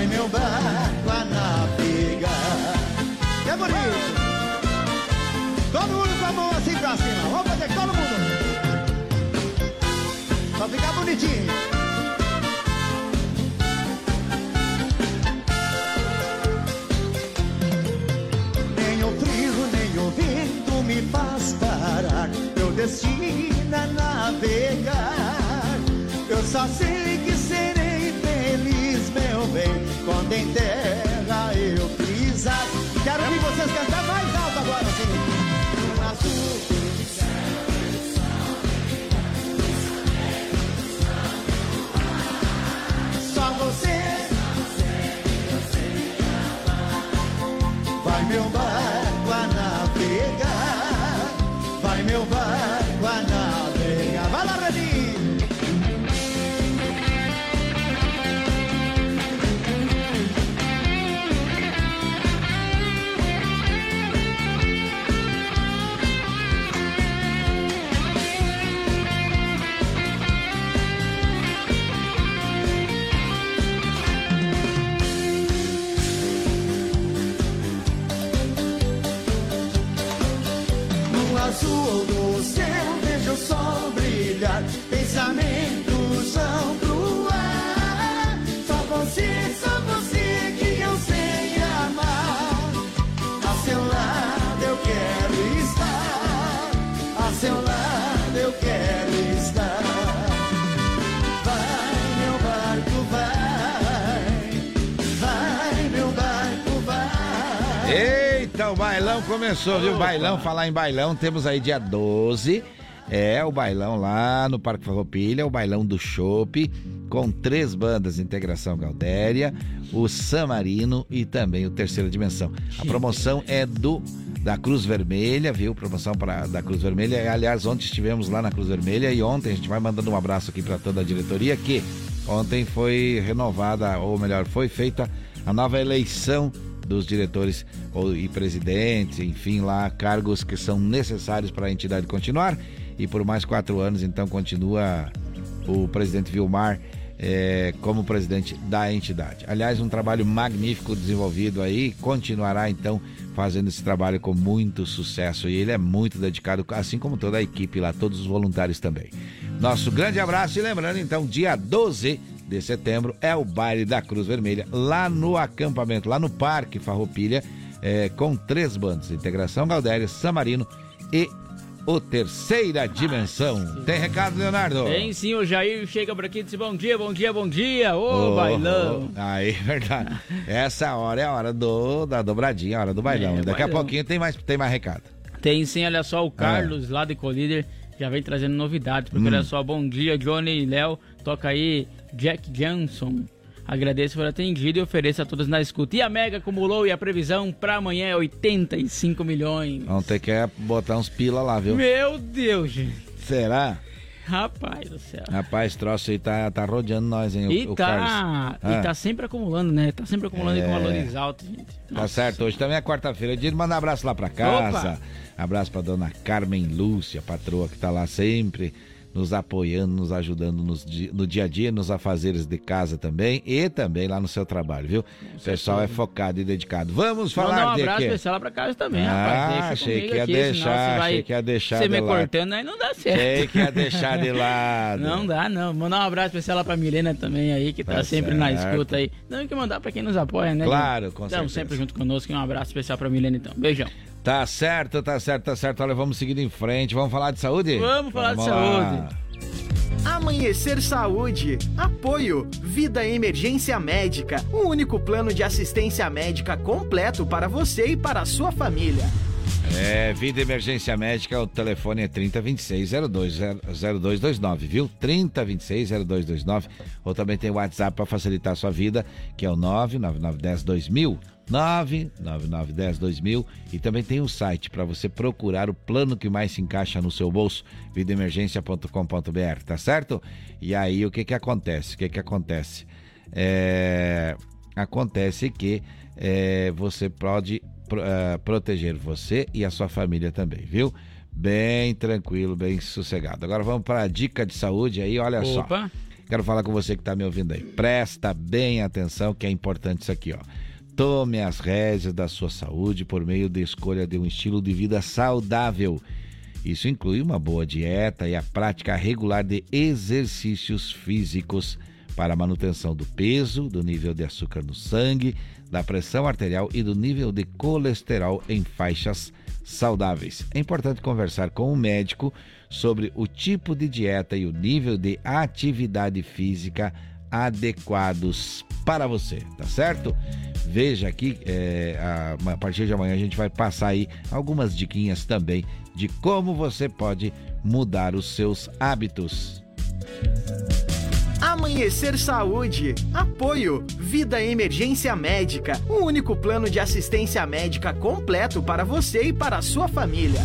Vai meu barco a navegar. É bonito. Todo mundo com a mão assim pra cima. Vamos fazer todo mundo. Pra ficar bonitinho. Nem o frio, nem o vento me faz parar. Meu destino é navegar. Eu só sei que serei feliz, meu bem, quando em terra eu pisar. Quero que vocês cantar mais alto agora, do Só você. Vai meu barco a navegar. Vai meu barco brilhar. Pensamentos vão pro ar. Só você, só você que eu sei amar. A seu lado eu quero estar. A seu lado eu quero estar. Vai, meu barco, vai. Vai, meu barco, vai. Eita, o bailão começou, viu? Bailão, falar em bailão, temos aí dia 12. É o bailão lá no Parque Farroupilha, o bailão do Chopp, com três bandas, Integração Galdéria, o Samarino e também o Terceira Dimensão. A promoção é do da Cruz Vermelha, viu? Promoção para da Cruz Vermelha. Aliás, ontem estivemos lá na Cruz Vermelha e ontem a gente vai mandando um abraço aqui para toda a diretoria que ontem foi renovada, ou melhor, foi feita a nova eleição dos diretores ou, e presidentes, enfim, lá, cargos que são necessários para a entidade continuar. E por mais quatro anos, então, continua o presidente Vilmar eh, como presidente da entidade. Aliás, um trabalho magnífico desenvolvido aí, continuará então fazendo esse trabalho com muito sucesso e ele é muito dedicado, assim como toda a equipe lá, todos os voluntários também. Nosso grande abraço e lembrando então, dia 12 de setembro é o baile da Cruz Vermelha lá no acampamento, lá no Parque Farroupilha, eh, com três bandas: Integração Galdéria, Samarino e o Terceira Dimensão. Tem recado, Leonardo? Tem sim, o Jair chega por aqui e diz bom dia, bom dia, bom dia, ô Oh, bailão. oh. Aí, (laughs) verdade. Essa hora é a hora do, da dobradinha, a hora do bailão. É, Daqui a bailão. pouquinho tem mais, tem mais recado. Tem sim, olha Ah. só, o Carlos lá de Colíder já vem trazendo novidades, porque Hum. olha só, bom dia, Johnny e Léo, toca aí Jack Johnson. Agradeço por atendido e ofereço a todos na escuta. E a Mega acumulou e a previsão pra amanhã é 85 milhões. Vamos ter que é, botar uns pila lá, viu? Meu Deus, gente. Será? Rapaz do céu. Rapaz, troço aí tá, tá rodeando nós, hein? o- E o, tá, e Ah, tá sempre acumulando, né? Tá sempre acumulando aí com É. valores altos, gente. Tá certo, hoje também é quarta-feira. É dia de mandar abraço lá pra casa. Abraço pra dona Carmen Lúcia, patroa, que tá lá sempre nos apoiando, nos ajudando nos no dia a dia, nos afazeres de casa também e também lá no seu trabalho, viu? O pessoal é focado e dedicado. Vamos falar Mandar um de abraço especial lá pra casa também, Ah, rapaz. Achei que ia aqui, deixar, você vai- achei que ia deixar Você de me lado. cortando aí não dá certo. Sei que ia (laughs) deixar de lado. Não dá, não. Mandar um abraço especial lá pra Milena também aí, que tá, Tá sempre na certo. escuta aí. Não, que mandar pra quem nos apoia, né? Claro, com Então, certeza. sempre junto conosco. Um abraço especial pra Milena, então. Beijão. Tá certo, tá certo, tá certo. Olha, vamos seguir em frente. Vamos falar de saúde? Vamos falar de lá. saúde. Amanhecer Saúde. Apoio. Vida Emergência Médica. O único plano de assistência médica completo para você e para a sua família. É, Vida Emergência Médica, o telefone é 3026-0229, viu? 3026-0229. Ou também tem o WhatsApp para facilitar a sua vida, que é o 99910-2000. 99910-2000. E também tem o site para você procurar o plano que mais se encaixa no seu bolso, vidaemergência.com.br, tá certo? E aí o que que acontece? O que que acontece? É, acontece que é, você pode ah, proteger você e a sua família também, viu? Bem tranquilo, bem sossegado. Agora vamos para a dica de saúde aí, olha só. Opa. Quero falar com você que está me ouvindo aí. Presta bem atenção que é importante isso aqui, ó. Tome as rédeas da sua saúde por meio da escolha de um estilo de vida saudável. Isso inclui uma boa dieta e a prática regular de exercícios físicos para a manutenção do peso, do nível de açúcar no sangue, da pressão arterial e do nível de colesterol em faixas saudáveis. É importante conversar com o médico sobre o tipo de dieta e o nível de atividade física adequados para você, tá certo? Veja aqui, é, a, a partir de amanhã a gente vai passar aí algumas diquinhas também de como você pode mudar os seus hábitos. Amanhecer Saúde. Apoio. Vida Emergência Médica. O único plano de assistência médica completo para você e para a sua família.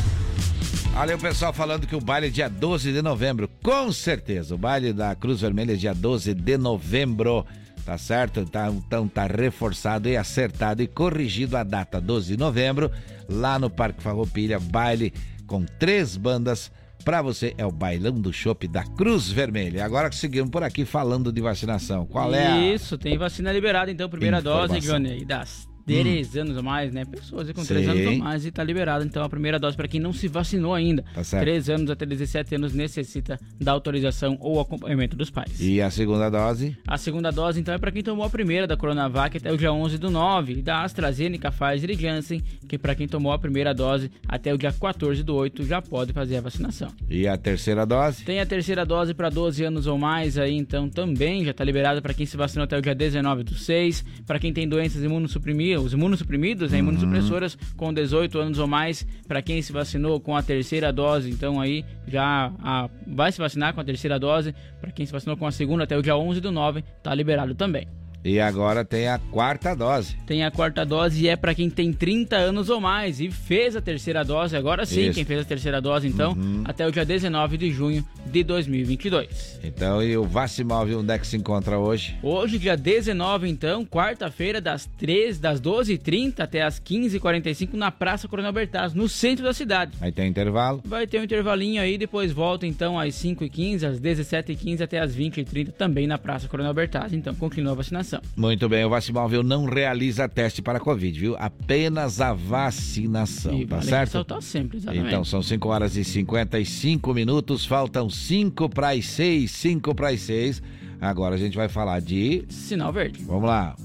Olha o pessoal falando que o baile é dia 12 de novembro. Com certeza, o baile da Cruz Vermelha é dia 12 de novembro tá certo? Tá, então tá reforçado e acertado e corrigido a data 12 de novembro, lá no Parque Farroupilha, baile com três bandas para você é o Bailão do Chopp da Cruz Vermelha. Agora seguimos por aqui falando de vacinação. Qual é a... Isso, tem vacina liberada então, primeira Informação. dose, Johnny, das 3 hum. anos ou mais, né? Pessoas com 3 anos ou mais e tá liberado. Então a primeira dose para quem não se vacinou ainda, tá certo. 3 anos até 17 anos necessita da autorização ou acompanhamento dos pais. E a segunda dose? A segunda dose então é para quem tomou a primeira da Coronavac até o dia 11 do 9 e da AstraZeneca, Pfizer e Janssen, que é para quem tomou a primeira dose até o dia 14 do 8 já pode fazer a vacinação. E a terceira dose? Tem a terceira dose para 12 anos ou mais aí, então também já tá liberado para quem se vacinou até o dia 19 do 6, para quem tem doenças imunossuprimidas os imunossuprimidos, né, imunossupressoras com 18 anos ou mais, para quem se vacinou com a terceira dose, então aí já a- vai se vacinar com a terceira dose, para quem se vacinou com a segunda até o dia 11 do 9, tá liberado também. E agora tem a quarta dose. Tem a quarta dose e é para quem tem 30 anos ou mais e fez a terceira dose, agora sim, Isso. quem fez a terceira dose então, até o dia 19 de junho de 2022. Então, e o Vacimóvel, onde é que se encontra hoje? Hoje, dia 19, então, quarta-feira, das 13, das 12h30 até as 15h45 na Praça Coronel Bertaz, no centro da cidade. Aí tem intervalo. Vai ter um intervalinho aí, depois volta então às 5h15, às 17h15 até às 20h30 também na Praça Coronel Bertaz. Então, continua a vacinação. Muito bem, o Vacimóvel não realiza teste para Covid, viu? Apenas a vacinação, E tá vale certo? ressaltar sempre, exatamente. Então, são 5 horas e 55 minutos, faltam 5 para as 6, 5 para as 6. Agora a gente vai falar de. Sinal verde. Vamos lá.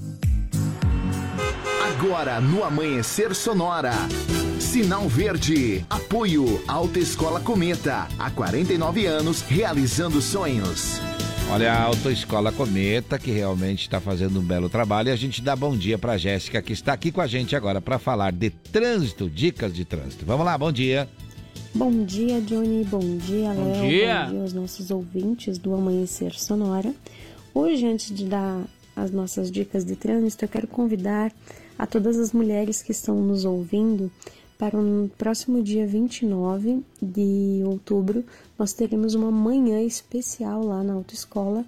Agora no Amanhecer Sonora. Sinal Verde. Apoio Alta Escola Cometa. Há 49 anos realizando sonhos. Olha, a Autoescola Cometa, que realmente está fazendo um belo trabalho, e a gente dá bom dia para Jéssica, que está aqui com a gente agora para falar de trânsito, dicas de trânsito. Vamos lá, bom dia. Bom dia, Johnny. Bom dia, Bom Léo. dia. Bom dia aos nossos ouvintes do Amanhecer Sonora. Hoje, antes de dar as nossas dicas de trânsito, eu quero convidar a todas as mulheres que estão nos ouvindo para o próximo dia 29 de outubro. Nós teremos uma manhã especial lá na autoescola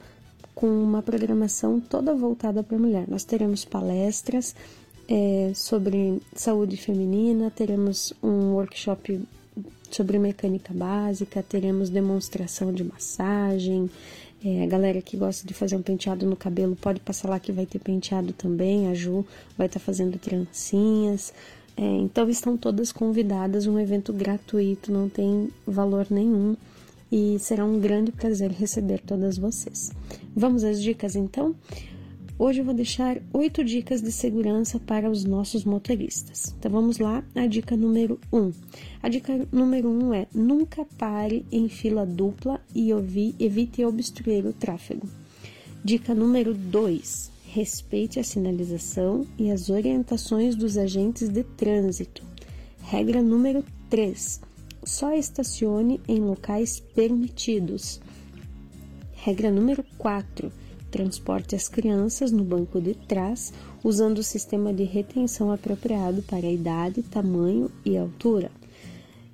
com uma programação toda voltada para a mulher. Nós teremos palestras eh, sobre saúde feminina, teremos um workshop sobre mecânica básica, teremos demonstração de massagem. É, a galera que gosta de fazer um penteado no cabelo pode passar lá que vai ter penteado também. A Ju vai estar fazendo trancinhas. É, então estão todas convidadas, um evento gratuito, não tem valor nenhum e será um grande prazer receber todas vocês. Vamos às dicas então? Hoje eu vou deixar oito dicas de segurança para os nossos motoristas. Então vamos lá, a dica número um. A dica número um é nunca pare em fila dupla e evite obstruir o tráfego. Dica número dois: respeite a sinalização e as orientações dos agentes de trânsito. Regra número 3: só estacione em locais permitidos. Regra número 4: transporte as crianças no banco de trás, usando o sistema de retenção apropriado para a idade, tamanho e altura.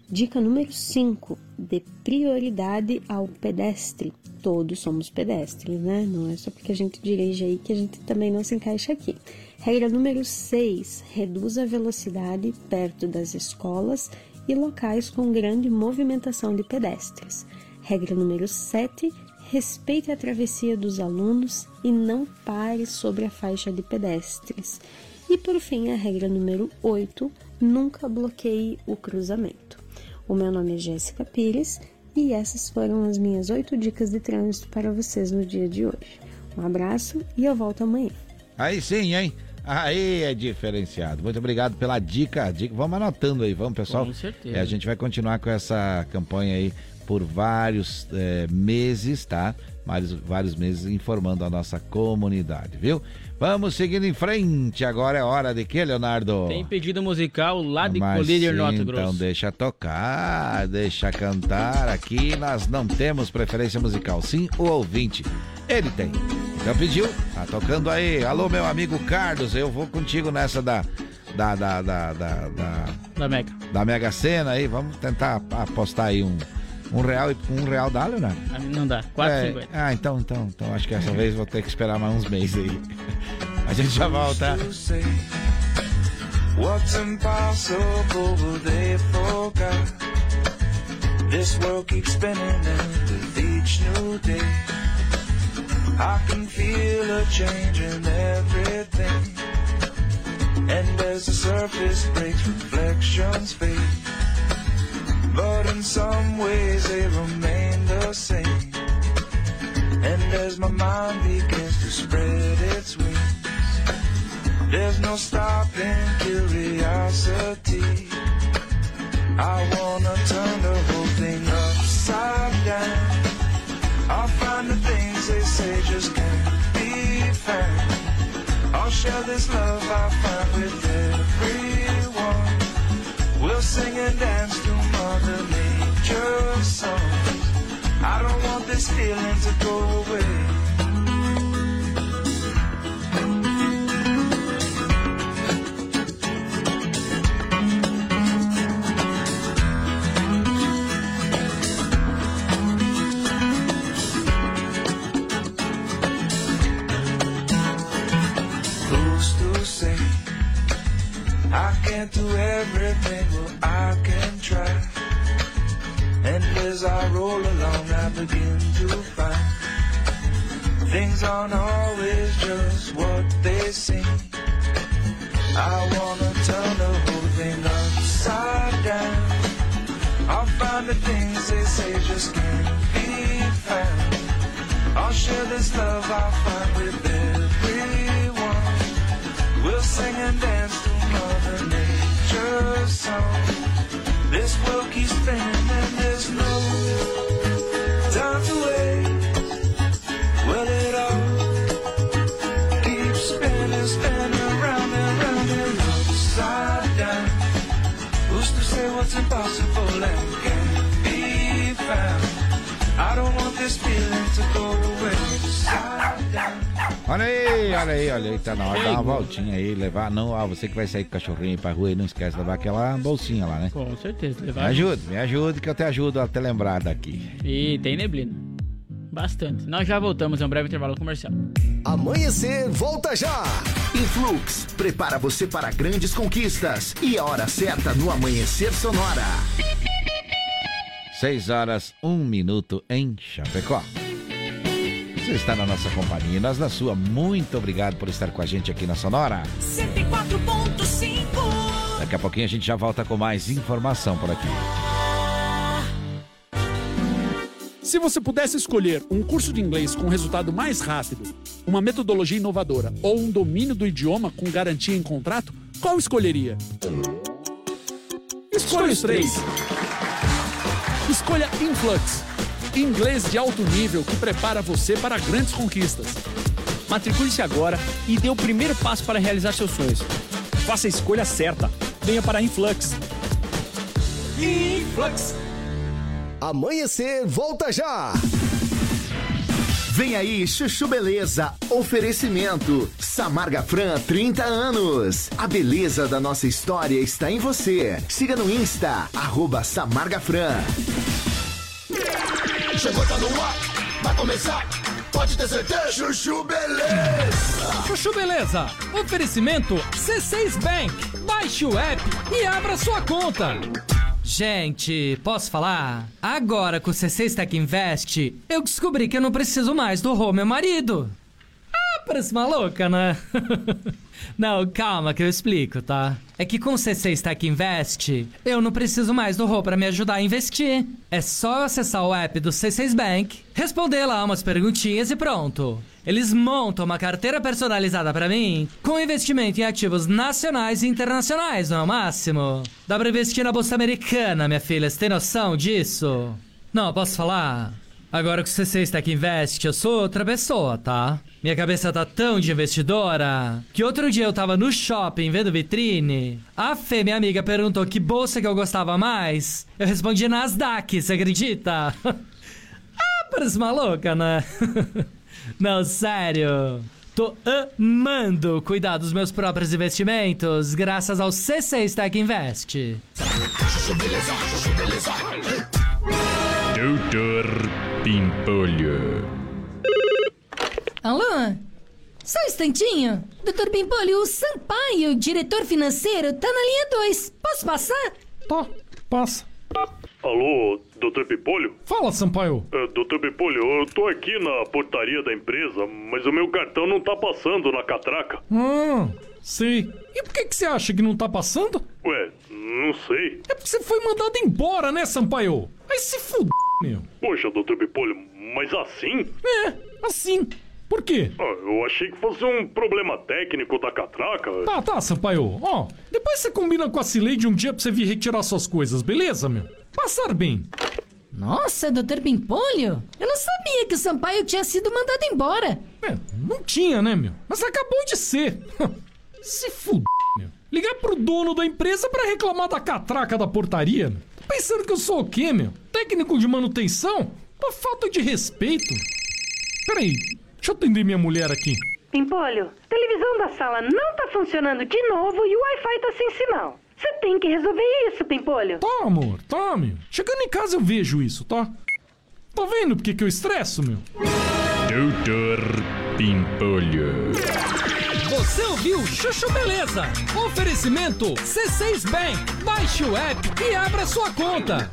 Dica número 5: dê prioridade ao pedestre. Todos somos pedestres, né? Não é só porque a gente dirige aí que a gente também não se encaixa aqui. Regra número 6: reduza a velocidade perto das escolas e locais com grande movimentação de pedestres. Regra número 7: respeite a travessia dos alunos e não pare sobre a faixa de pedestres. E por fim, a regra número 8: nunca bloqueie o cruzamento. O meu nome é Jéssica Pires e essas foram as minhas oito dicas de trânsito para vocês no dia de hoje. Um abraço e eu volto amanhã. Aí sim, hein? Aí é diferenciado. Muito obrigado pela dica. dica. Vamos anotando aí, vamos, pessoal. Com certeza. É, a gente vai continuar com essa campanha aí por vários é, meses, tá? Vários, vários meses informando a nossa comunidade, viu? Vamos seguindo em frente. Agora é hora de quê, Leonardo? Tem pedido musical lá de Mas Colíder Norte Grosso. Então deixa tocar, deixa cantar. Aqui nós não temos preferência musical. Sim, o ouvinte. Ele tem. Então pediu, tá tocando aí. Alô, meu amigo Carlos, eu vou contigo nessa da. Da, da, da, da, da, Da Mega. da Mega Sena aí. Vamos tentar apostar aí um, um real e um real dá, Leonardo? Ah, Não dá, 4,50. É, ah, então, então, então acho que essa vez vou ter que esperar mais uns meses aí. A gente já volta. What's impossible they forgot. This world keeps spinning and with each new day, I can feel a change in everything. And as the surface breaks, reflections fade. But in some ways they remain the same. And as my mind begins to spread its wings, there's no stopping curiosity. I wanna turn the whole thing upside down. I'll find the things they say just can't be found. I'll share this love I find with everyone. Sing and dance to Mother Nature's songs. I don't want this feeling to go away. I can't do everything? but I can try. And as I roll along, I begin to find things aren't always just what they seem. I wanna turn the whole thing upside down. I'll find the things they say just can't be found. I'll share this love I find with everyone. We'll sing and dance Nature's song. This world keeps spinning and there's no time to. Well, it all spinning, spinning and upside down. Who's to say what's impossible and can't be found? I don't want this feeling to go. Olha aí, olha aí, olha aí, tá na hora de dar uma voltinha aí, levar, não, ah, você que vai sair com o cachorrinho aí pra rua e não esquece de levar aquela bolsinha lá, né? Com certeza. Me Levar ajude, me ajude que eu te ajudo a ter lembrado aqui. E tem neblina. Bastante. Nós já voltamos a um breve intervalo comercial. Amanhecer, volta já! Influx, prepara você para grandes conquistas. E a hora certa no Amanhecer Sonora. 6 horas, 1 minuto em Chapecó. Você está na nossa companhia, nós na sua. Muito obrigado por estar com a gente aqui na Sonora. 104.5 Daqui a pouquinho a gente já volta com mais informação por aqui. Se você pudesse escolher um curso de inglês com resultado mais rápido, uma metodologia inovadora ou um domínio do idioma com garantia em contrato, qual escolheria? Escolha os três. Escolha Influx, inglês de alto nível que prepara você para grandes conquistas. Matricule-se agora e dê o primeiro passo para realizar seus sonhos. Faça a escolha certa. Venha para a Influx. Influx. Amanhecer, volta já! Vem aí, Chuchu Beleza. Oferecimento. Samarga Fran, 30 anos. A beleza da nossa história está em você. Siga no Insta, arroba Samarga Fran. Chegou, tá no ar, vai começar. Pode ter certeza. Chuchu Beleza. Chuchu Beleza. Oferecimento C6 Bank. Baixe o app e abra sua conta. Gente, posso falar? Agora com o C6 Tech Invest, eu descobri que eu não preciso mais do Rô, meu marido. Ah, parece maluca, né? (laughs) não, calma que eu explico, tá? É que com o C6 Tech Invest, eu não preciso mais do Rô pra me ajudar a investir. É só acessar o app do C6 Bank, responder lá umas perguntinhas e pronto. Eles montam uma carteira personalizada pra mim com investimento em ativos nacionais e internacionais, não é o máximo? Dá pra investir na bolsa americana, minha filha, você tem noção disso? Não, posso falar? Agora o C6 Tech Invest, eu sou outra pessoa, tá? Minha cabeça tá tão de investidora que outro dia eu tava no shopping vendo vitrine. A Fê, minha amiga, perguntou que bolsa que eu gostava mais. Eu respondi Nasdaq, você acredita? (laughs) ah, parece maluca, né? (laughs) Não, sério. Tô amando cuidar dos meus próprios investimentos graças ao C6 Tech Invest. Doutor Pimpolho. Alô? Só um instantinho. Doutor Pimpolho, o Sampaio, diretor financeiro, tá na linha 2. Posso passar? Tá, passa. Alô, doutor Pipolho? Fala, Sampaio. É, doutor Pipolho, eu tô aqui na portaria da empresa, mas o meu cartão não tá passando na catraca. Hum, Sei. E por que, que você acha que não tá passando? Ué, não sei. É porque você foi mandado embora, né, Sampaio? Aí se fuder, meu. Poxa, doutor Pipolho, mas assim? É, assim. Por quê? Ah, eu achei que fosse um problema técnico da catraca. Tá, tá, Sampaio. Ó, depois você combina com a Cileide um dia pra você vir retirar suas coisas, beleza, meu? Passar bem. Nossa, doutor Pimpolho, eu não sabia que o Sampaio tinha sido mandado embora. É, não tinha, né, meu? Mas acabou de ser. (laughs) Se fuder, meu. Ligar pro dono da empresa pra reclamar da catraca da portaria, meu. Pensando que eu sou o quê, meu? Técnico de manutenção? Uma falta de respeito. Peraí, deixa eu atender minha mulher aqui. Pimpolho, televisão da sala não tá funcionando de novo e o Wi-Fi tá sem sinal. Você tem que resolver isso, Pimpolho. Tá, amor, tá, meu. Chegando em casa eu vejo isso, tá? Tá vendo por que que eu estresso, meu? Doutor Pimpolho. Você ouviu Chuchu Beleza? Oferecimento C6 Bank. Baixe o app e abra sua conta.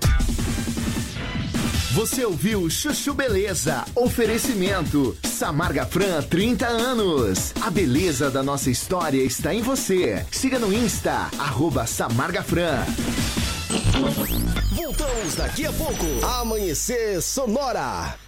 Você ouviu Chuchu Beleza? Oferecimento. Samarga Fran, 30 anos. A beleza da nossa história está em você. Siga no Insta, arroba Samarga Fran. Voltamos daqui a pouco. Amanhecer Sonora.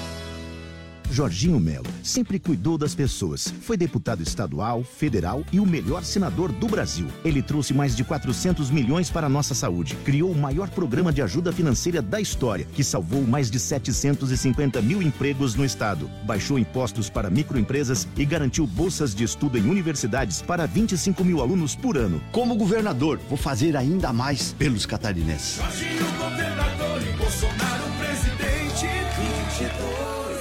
Jorginho Melo sempre cuidou das pessoas. Foi deputado estadual, federal e o melhor senador do Brasil. Ele trouxe mais de 400 milhões para a nossa saúde. Criou o maior programa de ajuda financeira da história, que salvou mais de 750 mil empregos no estado. Baixou impostos para microempresas e garantiu bolsas de estudo em universidades para 25 mil alunos por ano. Como governador, vou fazer ainda mais pelos catarinenses. Jorginho, governador e Bolsonaro, presidente. 22.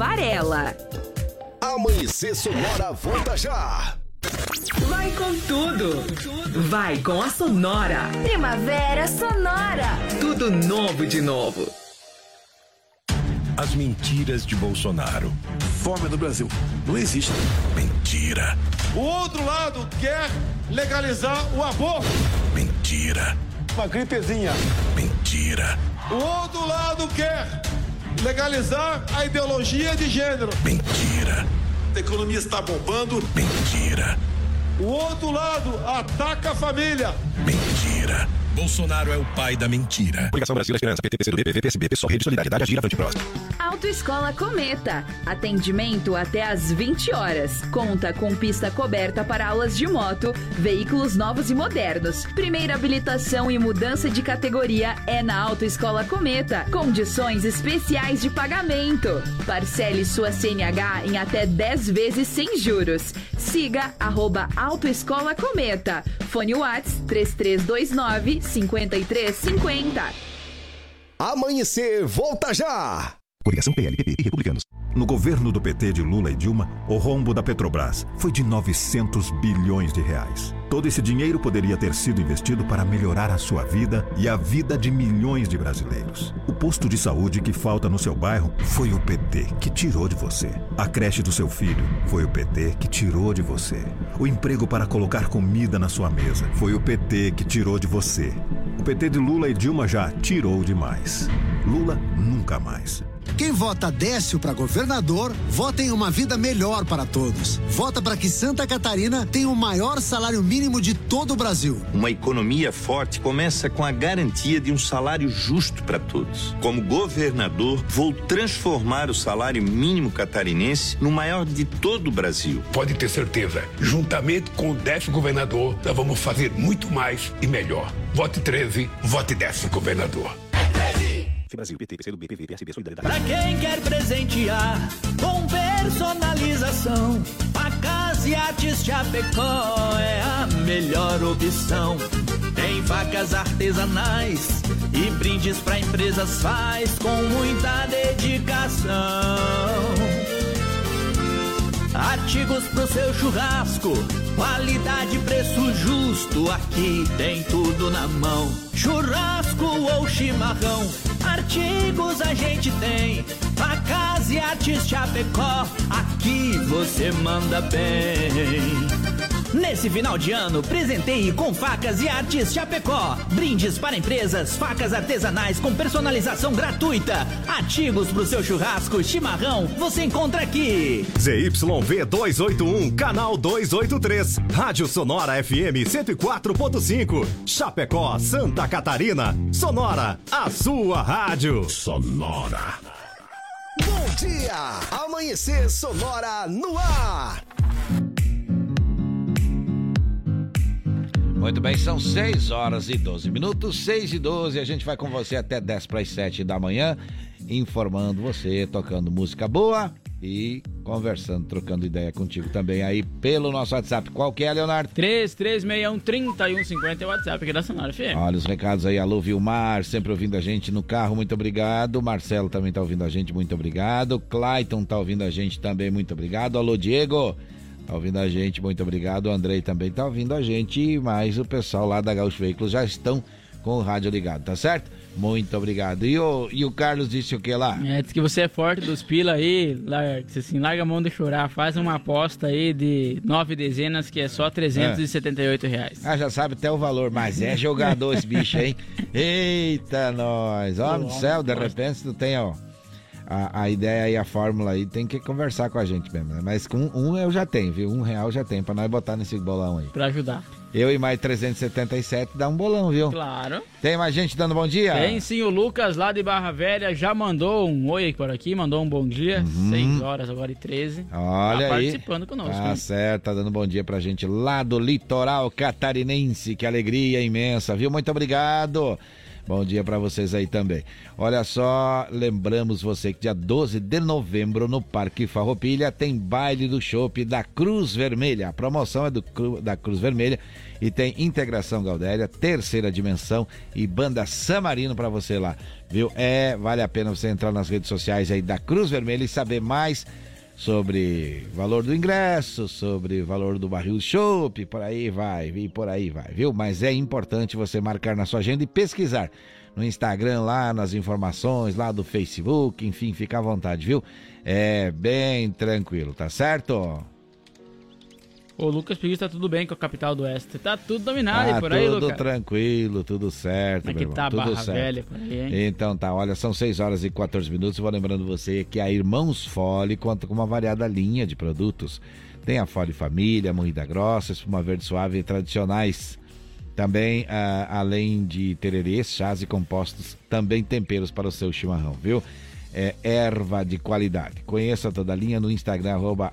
Varela. Amanhecer Sonora volta já! Vai com tudo! Vai com a Sonora! Primavera Sonora! Tudo novo de novo! As mentiras de Bolsonaro. Fome no Brasil. Não existe. Mentira. O outro lado quer legalizar o aborto. Mentira. Uma gripezinha. Mentira. O outro lado quer legalizar a ideologia de gênero. Mentira. A economia está bombando. Mentira. O outro lado ataca a família. Mentira. Bolsonaro é o pai da mentira. Obrigação Brasil Esperança, PT, PCdoB, PV, PSB, PSOL, Rede Solidariedade, Agir, Avante Próximo. Autoescola Cometa. Atendimento até às 20 horas. Conta com pista coberta para aulas de moto, veículos novos e modernos. Primeira habilitação e mudança de categoria é na Autoescola Cometa. Condições especiais de pagamento. Parcele sua CNH em até 10 vezes sem juros. Siga arroba Autoescola Cometa. Fone Whats 3329 5350. Amanhecer, volta já! Coligação PL, PP e Republicanos. No governo do PT de Lula e Dilma, o rombo da Petrobras foi de 900 bilhões de reais. Todo esse dinheiro poderia ter sido investido para melhorar a sua vida e a vida de milhões de brasileiros. O posto de saúde que falta no seu bairro foi o PT que tirou de você. A creche do seu filho foi o PT que tirou de você. O emprego para colocar comida na sua mesa foi o PT que tirou de você. O PT de Lula e Dilma já tirou demais. Lula nunca mais. Quem vota Décio para governador, vota em uma vida melhor para todos. Vota para que Santa Catarina tenha o maior salário mínimo de todo o Brasil. Uma economia forte começa com a garantia de um salário justo para todos. Como governador, vou transformar o salário mínimo catarinense no maior de todo o Brasil. Pode ter certeza, juntamente com o décimo governador, nós vamos fazer muito mais e melhor. Vote 13, vote décimo governador. Brasil, PT, PCdoB, PV, PSB, Solidariedade. Pra quem quer presentear com personalização, a Casa e Artes Chapecó é a melhor opção. Tem facas artesanais e brindes pra empresas faz com muita dedicação. Artigos pro seu churrasco, qualidade, preço justo, aqui tem tudo na mão. Churrasco ou chimarrão, artigos a gente tem. Facas e artes Chapecó, aqui você manda bem. Nesse final de ano, presenteie com facas e artes Chapecó. Brindes para empresas, facas artesanais com personalização gratuita. Artigos pro seu churrasco, chimarrão, você encontra aqui. ZYV 281, canal 283. Rádio Sonora FM 104.5. Chapecó, Santa Catarina. Sonora, a sua rádio. Sonora. Bom dia! Amanhecer Sonora no ar. Muito bem, são 6 horas e 12 minutos, 6 e 12. A gente vai com você até 10 para as 7 da manhã, informando você, tocando música boa e conversando, trocando ideia contigo também aí pelo nosso WhatsApp. Qual que é, Leonardo? 3361-3150 é o WhatsApp aqui da Sonora FM. Olha os recados aí, alô Vilmar, sempre ouvindo a gente no carro, muito obrigado. Marcelo também tá ouvindo a gente, muito obrigado. Clayton tá ouvindo a gente também, muito obrigado. Alô Diego, tá ouvindo a gente, muito obrigado. O Andrei também tá ouvindo a gente, mas o pessoal lá da Gaúcho Veículos já estão com o rádio ligado, tá certo? Muito obrigado. E o, e o Carlos disse o que lá? É, diz que você é forte dos pila aí, larga, assim, larga a mão de chorar, faz uma aposta aí de nove dezenas que é só 378 reais. Ah, já sabe até o valor, mas é jogador esse bicho, hein? (laughs) Eita, nós! Homem do céu, de repente tu tem, ó. A, a ideia e a fórmula aí tem que conversar com a gente mesmo, né? Mas com um eu já tenho, viu? Um real já tem pra nós botar nesse bolão aí. Pra ajudar. Eu e mais 377 dá um bolão, viu? Claro. Tem mais gente dando bom dia? Tem sim, o Lucas lá de Barra Velha já mandou um oi por aqui, mandou um bom dia. 6 horas agora e 13. Uhum. Olha tá aí. participando conosco. Tá certo, tá dando bom dia pra gente lá do litoral catarinense. Que alegria imensa, viu? Muito obrigado. Bom dia pra vocês aí também. Olha só, lembramos você que dia 12 de novembro no Parque Farroupilha tem baile do chopp da Cruz Vermelha. A promoção é do, da Cruz Vermelha e tem Integração Gaudéria, Terceira Dimensão e Banda Samarino pra você lá, viu? É, vale a pena você entrar nas redes sociais aí da Cruz Vermelha e saber mais sobre valor do ingresso, sobre valor do barril de chopp, por aí vai, e por aí vai, viu? Mas é importante você marcar na sua agenda e pesquisar no Instagram lá, nas informações lá do Facebook, enfim, fica à vontade, viu? É bem tranquilo, tá certo? O Lucas se tá tudo bem com a capital do Oeste. Tá tudo dominado Tá por aí, tudo Lucas. tranquilo, tudo certo, Como é que tá a tudo Barra certo. Velha por aí, hein? Então tá, olha, são 6 horas e 14 minutos. Vou lembrando você que a Irmãos Fole conta com uma variada linha de produtos. Tem a Fole Família, moída grossa, espuma verde suave e tradicionais. Também, ah, além de tererês, chás e compostos, também temperos para o seu chimarrão, viu? É erva de qualidade. Conheça toda a linha no Instagram, arroba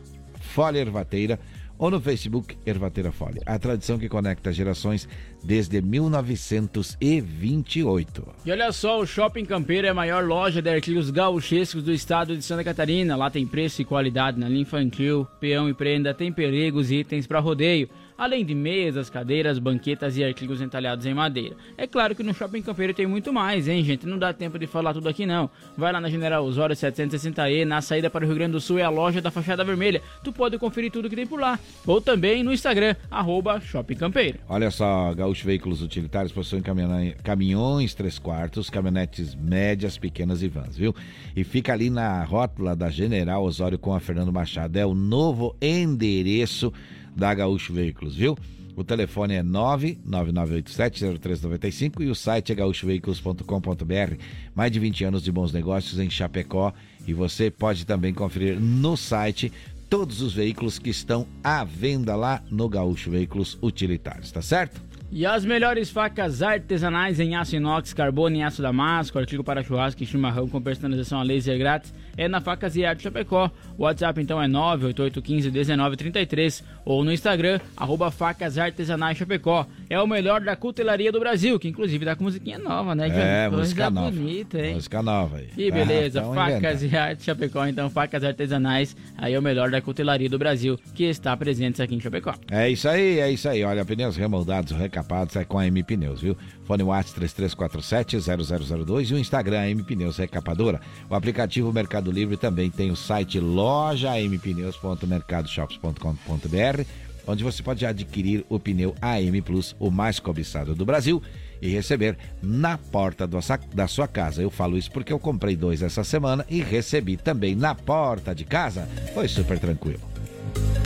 ou no Facebook Ervateira Folha. A tradição que conecta gerações desde 1928. E olha só, o Shopping Campeiro é a maior loja de artigos gauchescos do estado de Santa Catarina. Lá tem preço e qualidade na linha infantil, peão e prenda, tem perigos e itens para rodeio além de mesas, cadeiras, banquetas e artigos entalhados em madeira. É claro que no Shopping Campeiro tem muito mais, hein, gente? Não dá tempo de falar tudo aqui, não. Vai lá na General Osório 760E, na saída para o Rio Grande do Sul é a loja da Fachada Vermelha. Tu pode conferir tudo que tem por lá. Ou também no Instagram, arroba Shopping Campeiro. Olha só, Gaúcho Veículos Utilitários possuem caminhões, caminhões 3 quartos, caminhonetes médias, pequenas e vans, viu? E fica ali na rótula da General Osório com a Fernando Machado. É o novo endereço da Gaúcho Veículos, viu? O telefone é 999870395 e o site é gaúchoveículos.com.br. Mais de 20 anos de bons negócios em Chapecó e você pode também conferir no site todos os veículos que estão à venda lá no Gaúcho Veículos Utilitários, tá certo? E as melhores facas artesanais em aço inox, carbono e aço damasco, artigo para churrasco e chimarrão com personalização a laser grátis é na Facas e Arte Chapecó. O WhatsApp então é 988151933 ou no Instagram, arroba Facas Artesanais Chapecó. É o melhor da cutelaria do Brasil, que inclusive dá com musiquinha nova, né? É, música nova. bonita, hein? Música nova aí. E beleza, ah, Facas inventando. e Arte Chapecó, então Facas Artesanais, aí é o melhor da cutelaria do Brasil, que está presente aqui em Chapecó. É isso aí, é isso aí. Olha, pneus remoldados, recapados é com a M Pneus, viu? Fone WhatsApp 3347-0002 e o Instagram M Pneus Recapadora. O aplicativo Mercado Livre também tem o site loja mpneus.mercadoshops.com.br, onde você pode adquirir o pneu AM Plus, o mais cobiçado do Brasil, e receber na porta da sua casa. Eu falo isso porque eu comprei dois essa semana e recebi também na porta de casa. Foi super tranquilo.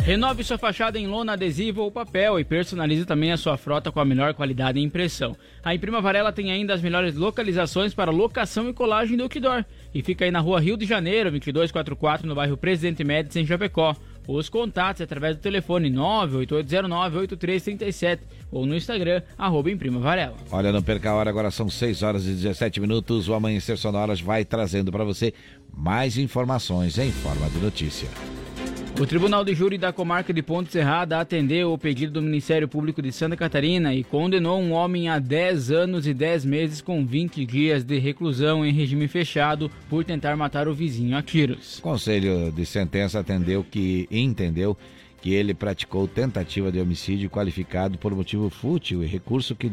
Renove sua fachada em lona, adesivo ou papel e personalize também a sua frota com a melhor qualidade e impressão. A Imprima Varela tem ainda as melhores localizações para locação e colagem do outdoor. E fica aí na rua Rio de Janeiro, 2244, no bairro Presidente Médici, em Chapecó. Os contatos através do telefone 98809-8337 ou no Instagram, arroba Imprima Varela. Olha, não perca a hora, agora são 6 horas e 17 minutos. O Amanhecer Sonoras vai trazendo para você mais informações em forma de notícia. O Tribunal de Júri da Comarca de Ponte Serrada atendeu o pedido do Ministério Público de Santa Catarina e condenou um homem a 10 anos e 10 meses com 20 dias de reclusão em regime fechado por tentar matar o vizinho a tiros. O Conselho de Sentença atendeu que entendeu que ele praticou tentativa de homicídio qualificado por motivo fútil e recurso que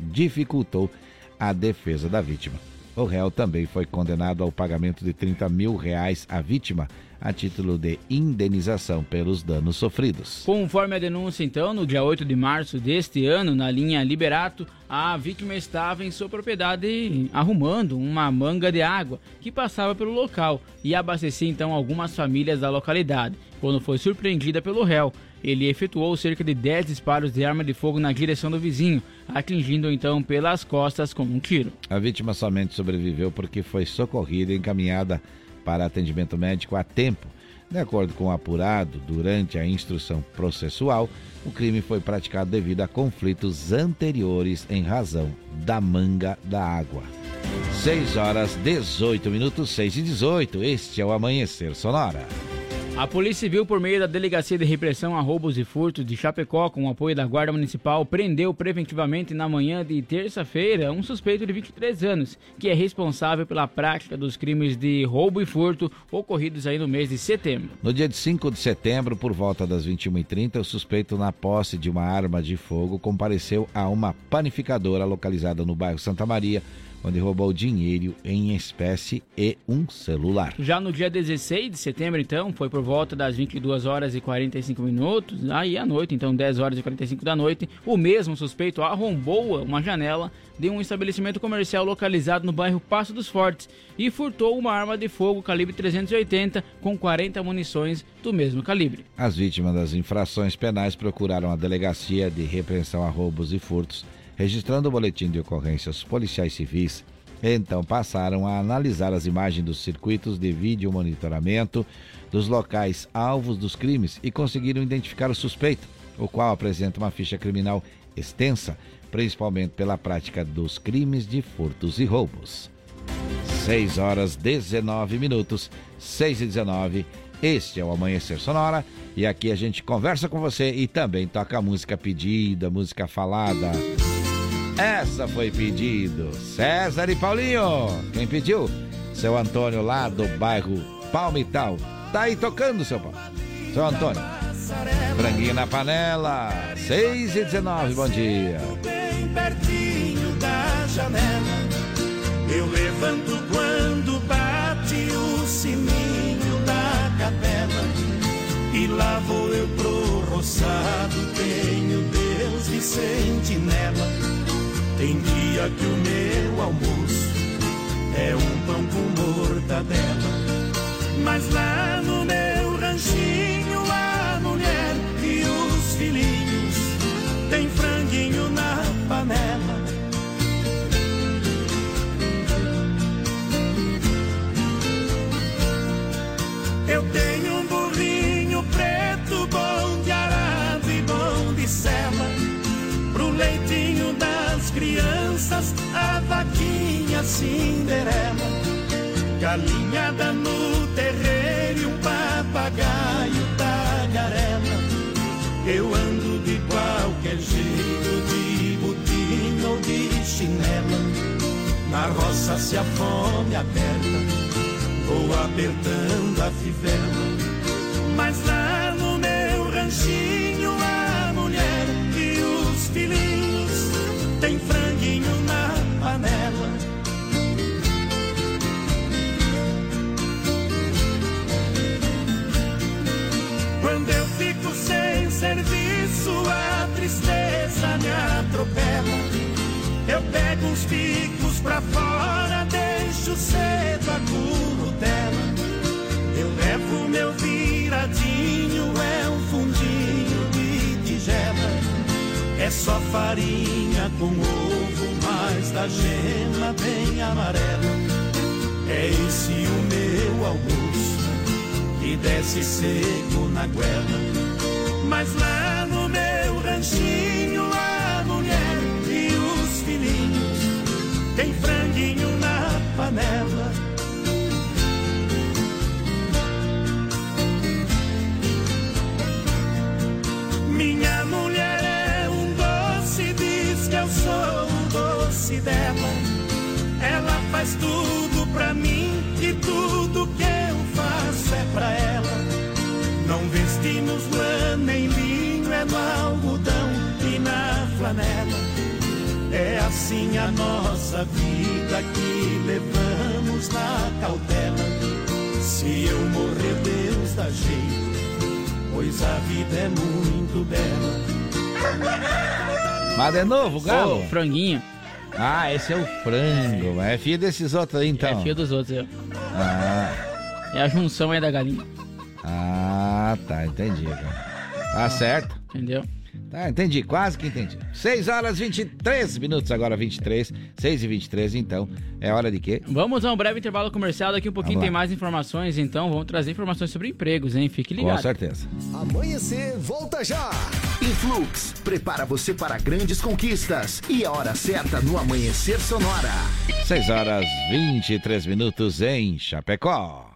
dificultou a defesa da vítima. O réu também foi condenado ao pagamento de 30 mil reais à vítima a título de indenização pelos danos sofridos. Conforme a denúncia, então, no dia 8 de março deste ano, na linha Liberato, a vítima estava em sua propriedade arrumando uma manga de água que passava pelo local e abastecia então algumas famílias da localidade. Quando foi surpreendida pelo réu, ele efetuou cerca de 10 disparos de arma de fogo na direção do vizinho, atingindo então pelas costas com um tiro. A vítima somente sobreviveu porque foi socorrida e encaminhada para atendimento médico a tempo. De acordo com o apurado, durante a instrução processual, o crime foi praticado devido a conflitos anteriores em razão da manga da água. 6 horas 18 minutos, 6 e 18. Este é o Amanhecer Sonora. A Polícia Civil, por meio da Delegacia de Repressão a Roubos e Furtos de Chapecó, com o apoio da Guarda Municipal, prendeu preventivamente na manhã de terça-feira um suspeito de 23 anos, que é responsável pela prática dos crimes de roubo e furto ocorridos aí no mês de setembro. No dia de 5 de setembro, por volta das 21h30, o suspeito, na posse de uma arma de fogo, compareceu a uma panificadora localizada no bairro Santa Maria, onde roubou dinheiro em espécie e um celular. Já no dia 16 de setembro, então, foi por volta das 22 horas e 45 minutos, aí à noite, então 10 horas e 45 da noite, o mesmo suspeito arrombou uma janela de um estabelecimento comercial localizado no bairro Passo dos Fortes e furtou uma arma de fogo calibre 380 com 40 munições do mesmo calibre. As vítimas das infrações penais procuraram a delegacia de repreensão a roubos e furtos registrando o boletim de ocorrência os policiais civis, então passaram a analisar as imagens dos circuitos de vídeo monitoramento dos locais alvos dos crimes e conseguiram identificar o suspeito, o qual apresenta uma ficha criminal extensa, principalmente pela prática dos crimes de furtos e roubos. 6 horas 19 minutos, 6 e 19. Este é o Amanhecer Sonora e aqui a gente conversa com você e também toca música pedida, música falada. Essa foi pedido. César e Paulinho. Quem pediu? Seu Antônio lá do bairro Palmital. Tá aí tocando, seu Paulo. Seu Antônio. Franguinho na panela. 6 e 19, bom dia. bem pertinho da janela. Eu levanto quando bate o sininho da capela. E lá vou eu pro roçado, tenho Deus de sentinela. Tem dia que o meu almoço é um pão com mortadela. Mas lá no meu ranchinho a mulher e os filhinhos tem franguinho na panela. Eu tenho um burrinho preto, bom de arado e bom de sela. Pro leitinho das a vaquinha Cinderela. Galinhada no terreiro e um papagaio tagarela. Eu ando de qualquer jeito, de botina ou de chinela. Na roça se a fome aperta vou apertando a fivela. Mas lá no meu ranchinho, a mulher e os filhinhos Quando eu fico sem serviço, a tristeza me atropela. Eu pego uns picos pra fora, deixo cedo a curutela. Eu levo meu viradinho, é um fundinho de tigela. É só farinha com ovo, mas da gema bem amarela. É esse o meu almoço, que desce seco na goela. Mas lá no meu ranchinho, a mulher e os filhinhos tem franguinho na panela. Minha mulher é um doce, diz que eu sou o doce dela. Ela faz tudo pra mim e tudo que faço é pra ela. Não vestimos lã nem linho, é no algodão e na flanela. É assim a nossa vida que levamos na cautela. Se eu morrer, Deus dá jeito, pois a vida é muito bela. Mas de novo, Galo? Ô, franguinho. Ah, esse é o frango. É filho desses outros aí, então. É filho dos outros, eu. Ah, É a junção aí da galinha. ah tá, entendi. Cara. Tá certo. Entendeu? Tá, entendi, quase que entendi. 6 horas 23 minutos, agora 23. 6 e 23, então. É hora de quê? Vamos a um breve intervalo comercial. Daqui um pouquinho tem mais informações, então vamos trazer informações sobre empregos, hein? Fique ligado. Com certeza. Amanhecer, volta já. Influx, prepara você para grandes conquistas. E a hora certa no Amanhecer Sonora. 6 horas 23 minutos em Chapecó.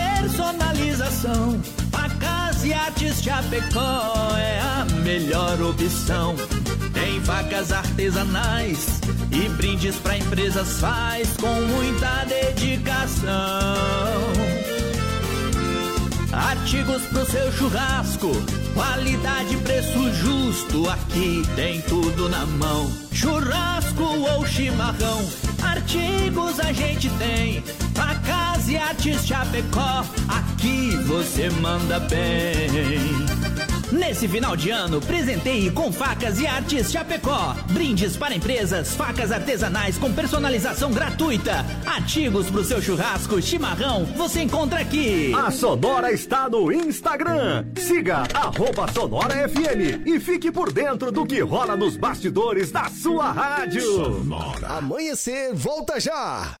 personalização, a Casa e Artes Chapecó é a melhor opção. Tem facas artesanais e brindes para empresas faz com muita dedicação. Artigos pro seu churrasco, qualidade, preço justo, aqui tem tudo na mão. Churrasco ou chimarrão, artigos a gente tem. Facas e artes Chapecó, aqui você manda bem. Nesse final de ano, presenteie com facas e artes Chapecó. Brindes para empresas, facas artesanais com personalização gratuita. Artigos pro seu churrasco, chimarrão, você encontra aqui. A Sonora está no Instagram. Siga arroba Sonora FM e fique por dentro do que rola nos bastidores da sua rádio. Sonora. Amanhecer, volta já.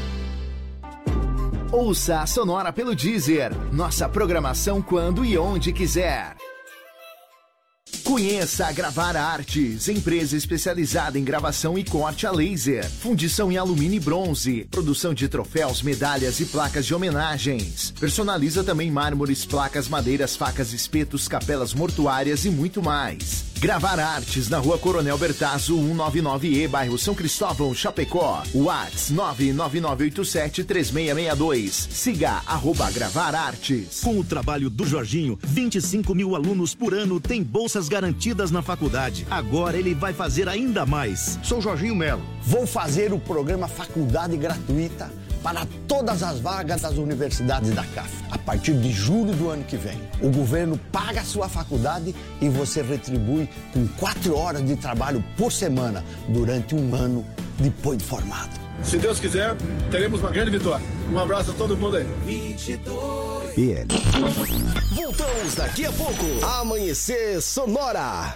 Ouça a Sonora pelo Deezer. Nossa programação quando e onde quiser. Conheça a Gravar Artes, empresa especializada em gravação e corte a laser, fundição em alumínio e bronze, produção de troféus, medalhas e placas de homenagens. Personaliza também mármores, placas, madeiras, facas, espetos, capelas mortuárias e muito mais. Gravar Artes na Rua Coronel Bertazzo, 199E, bairro São Cristóvão, Chapecó. Whats 999873662. Siga arroba Gravar Artes. Com o trabalho do Jorginho, 25 mil alunos por ano têm bolsas garantidas na faculdade. Agora ele vai fazer ainda mais. Sou Jorginho Melo. Vou fazer o programa Faculdade Gratuita para todas as vagas das universidades da CAF. A partir de julho do ano que vem, o governo paga a sua faculdade e você retribui com quatro horas de trabalho por semana durante um ano depois de formado. Se Deus quiser, teremos uma grande vitória. Um abraço a todo mundo aí. 22. PL. Voltamos daqui a pouco. Amanhecer Sonora.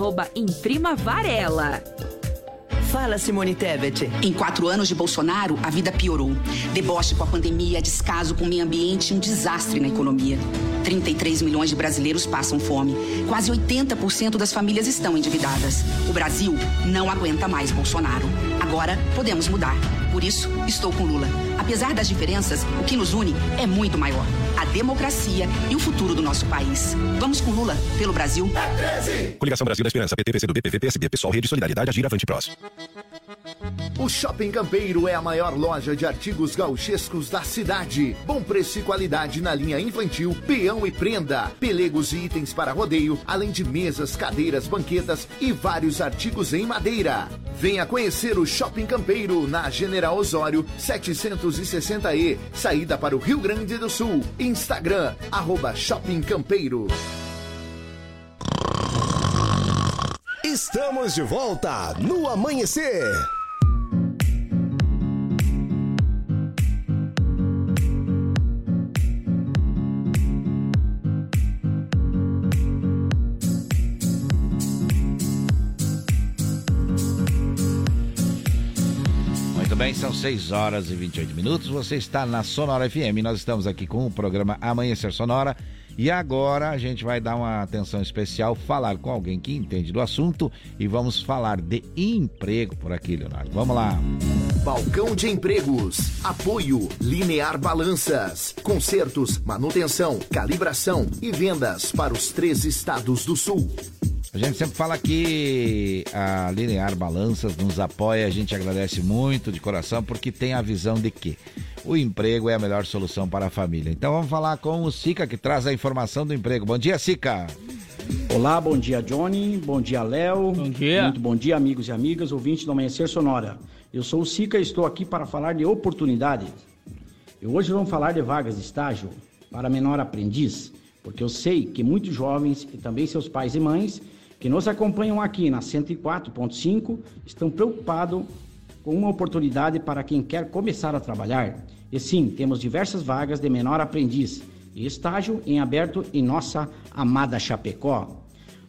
Imprima Varela. Fala, Simone Tebet. Em quatro anos de Bolsonaro, a vida piorou. Deboche com a pandemia, descaso com o meio ambiente e um desastre na economia. 33 milhões de brasileiros passam fome. Quase 80% das famílias estão endividadas. O Brasil não aguenta mais Bolsonaro. Agora podemos mudar. Por isso, estou com Lula. Apesar das diferenças, o que nos une é muito maior: a democracia e o futuro do nosso país. Vamos com Lula, pelo Brasil. Coligação Brasil da Esperança, PT, PCdoB, PV, PSB, Pessoal, Rede Solidariedade, Agir, Avante Prós. O Shopping Campeiro é a maior loja de artigos gauchescos da cidade. Bom preço e qualidade na linha infantil, peão e prenda, pelegos e itens para rodeio, além de mesas, cadeiras, banquetas e vários artigos em madeira. Venha conhecer o Shopping Campeiro na General Osório 760E, saída para o Rio Grande do Sul. Instagram, arroba Shopping Campeiro. Estamos de volta no Amanhecer. Bem, são 6 horas e 28 minutos. Você está na Sonora FM. Nós estamos aqui com o programa Amanhecer Sonora. E agora a gente vai dar uma atenção especial, falar com alguém que entende do assunto e vamos falar de emprego por aqui, Leonardo. Vamos lá. Balcão de Empregos. Apoio Linear Balanças. Consertos, manutenção, calibração e vendas para os três estados do sul. A gente sempre fala que a Linear Balanças nos apoia, a gente agradece muito de coração porque tem a visão de que o emprego é a melhor solução para a família. Então vamos falar com o Sica que traz a informação do emprego. Bom dia, Sica. Olá, bom dia Johnny, bom dia Léo. Bom dia. Muito bom dia, amigos e amigas, ouvintes do Amanhecer Sonora. Eu sou o Sica e estou aqui para falar de oportunidades. E hoje vamos falar de vagas de estágio para menor aprendiz, porque eu sei que muitos jovens e também seus pais e mães que nos acompanham aqui na 104.5 estão preocupados com uma oportunidade para quem quer começar a trabalhar. E sim, temos diversas vagas de menor aprendiz e estágio em aberto em nossa amada Chapecó.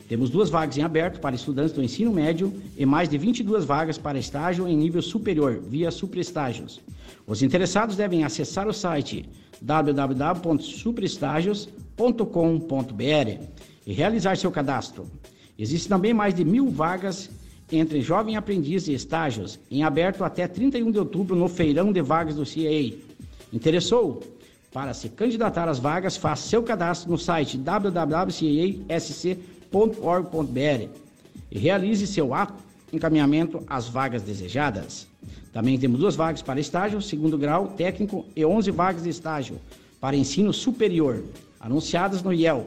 Temos duas vagas em aberto para estudantes do ensino médio e mais de 22 vagas para estágio em nível superior, via superestágios. Os interessados devem acessar o site www.superestágios.com.br e realizar seu cadastro. Existem também mais de mil vagas entre jovem aprendiz e estágios, em aberto até 31 de outubro no feirão de vagas do CIA. Interessou? Para se candidatar às vagas, faça seu cadastro no site www.caesc.org.br e realize seu ato encaminhamento às vagas desejadas. Também temos duas vagas para estágio, segundo grau técnico e 11 vagas de estágio para ensino superior, anunciadas no IEL,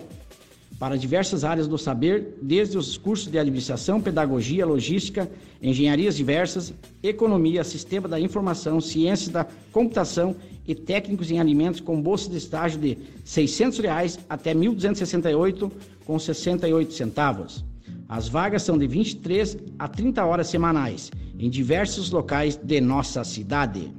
para diversas áreas do saber, desde os cursos de administração, pedagogia, logística, engenharias diversas, economia, sistema da informação, ciências da computação e técnicos em alimentos com bolsa de estágio de 600 reais até R$ 1.268 com 68 centavos. As vagas são de 23 a 30 horas semanais em diversos locais de nossa cidade.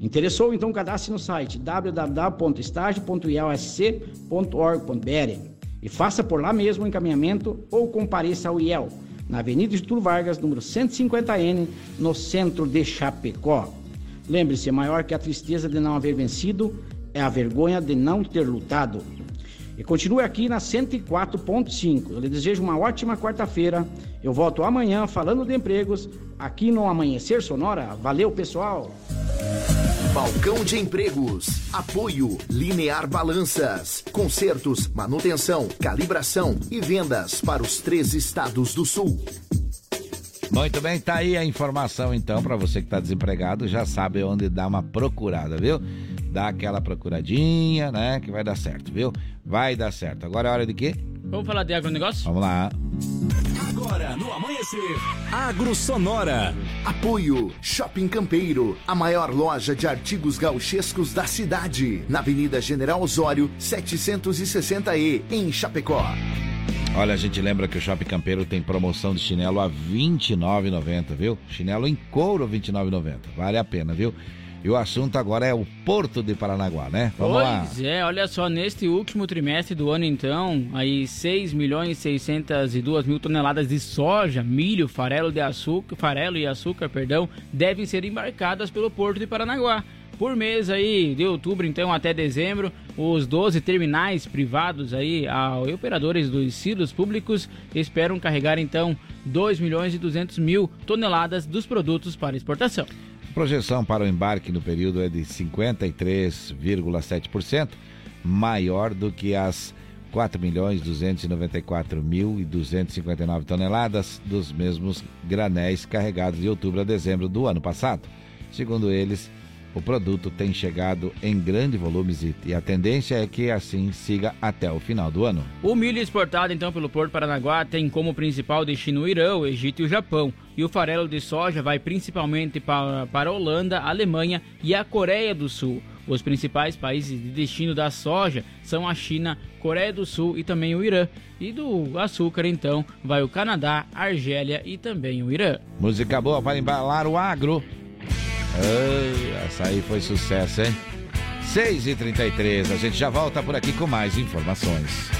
Interessou? Então cadastre no site www.estágio.ielsc.org.br e faça por lá mesmo o encaminhamento ou compareça ao IEL, na Avenida Getúlio Vargas, número 150N, no centro de Chapecó. Lembre-se, maior que a tristeza de não haver vencido é a vergonha de não ter lutado. E continue aqui na 104.5. Eu lhe desejo uma ótima quarta-feira. Eu volto amanhã falando de empregos aqui no Amanhecer Sonora. Valeu, pessoal! Balcão de Empregos. Apoio Linear Balanças. Consertos, manutenção, calibração e vendas para os três estados do sul. Muito bem, tá aí a informação então para você que tá desempregado, já sabe onde dar uma procurada, viu? Dá aquela procuradinha, né, que vai dar certo, viu? Vai dar certo. Agora é hora de quê? Vamos falar de agronegócio? Vamos lá. Agora no Amanhecer, Agro Sonora. Apoio Shopping Campeiro, a maior loja de artigos gauchescos da cidade, na Avenida General Osório, 760E, em Chapecó. Olha, a gente lembra que o Shopping Campeiro tem promoção de chinelo a R$ 29,90, viu? Chinelo em couro R$ 29,90. Vale a pena, viu? E o assunto agora é o Porto de Paranaguá, né? Vamos pois lá. é, olha só, neste último trimestre do ano, então, aí 6 milhões 602 mil toneladas de soja, milho, farelo de açúcar, farelo e açúcar, perdão, devem ser embarcadas pelo Porto de Paranaguá. Por mês aí, de outubro então até dezembro, os 12 terminais privados aí, a, operadores dos silos públicos esperam carregar então 2 milhões e 200 mil toneladas dos produtos para exportação. Projeção para o embarque no período é de 53,7%, maior do que as 4 milhões 294 mil e 259 toneladas dos mesmos granéis carregados de outubro a dezembro do ano passado. Segundo eles, o produto tem chegado em grande volume e a tendência é que assim siga até o final do ano. O milho exportado então pelo Porto Paranaguá tem como principal destino o Irã, o Egito e o Japão. E o farelo de soja vai principalmente para, para a Holanda, a Alemanha e a Coreia do Sul. Os principais países de destino da soja são a China, Coreia do Sul e também o Irã. E do açúcar, então, vai o Canadá, a Argélia e também o Irã. Música boa para embalar o agro. Ah, essa aí foi sucesso, hein? 6h33, a gente já volta por aqui com mais informações.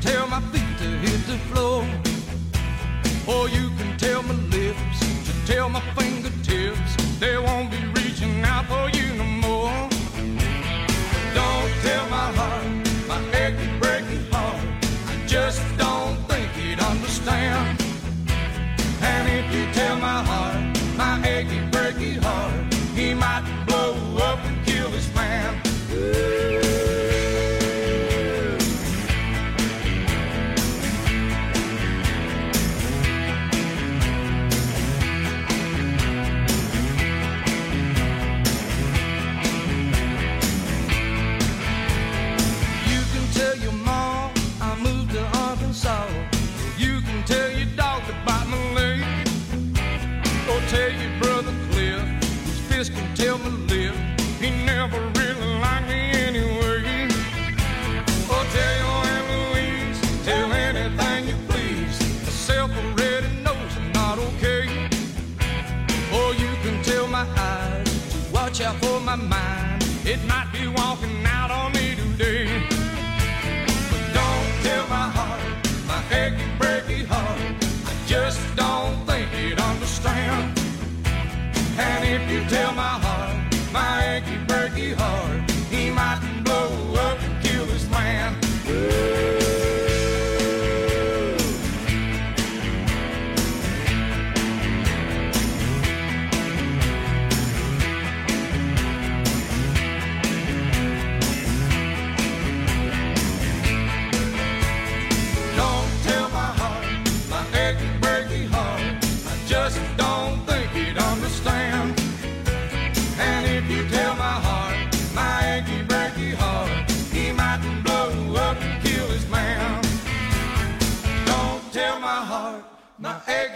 Tell my feet to hit the floor. Or you can tell my lips to tell my fingertips they won't be reaching out for you no more. Don't tell my heart, eyes, watch out for my mind. It might be walking out on me today. But don't tell my heart, my achy, breaky heart. I just don't think it understands. And if you tell my heart, my achy,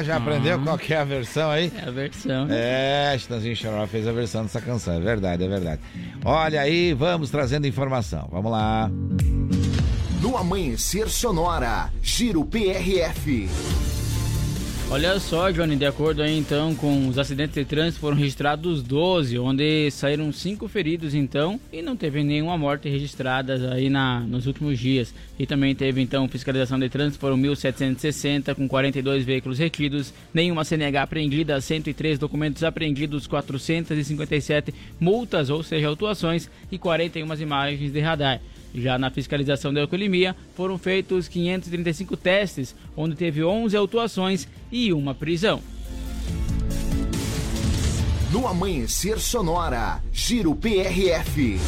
Ah, já aprendeu qual que é a versão aí? É a versão. É, Chitãozinho Choró fez a versão dessa canção, é verdade, é verdade. Olha aí, vamos trazendo informação, vamos lá. No Amanhecer Sonora, Giro PRF. Olha só, Johnny, de acordo aí então com os acidentes de trânsito foram registrados 12, onde saíram 5 feridos então e não teve nenhuma morte registrada aí na, nos últimos dias. E também teve então fiscalização de trânsito, foram 1.760 com 42 veículos retidos, nenhuma CNH apreendida, 103 documentos apreendidos, 457 multas, ou seja, autuações e 41 imagens de radar. Já na fiscalização da alcoolemia, foram feitos 535 testes, onde teve 11 autuações e uma prisão. No Amanhecer Sonora, Giro PRF.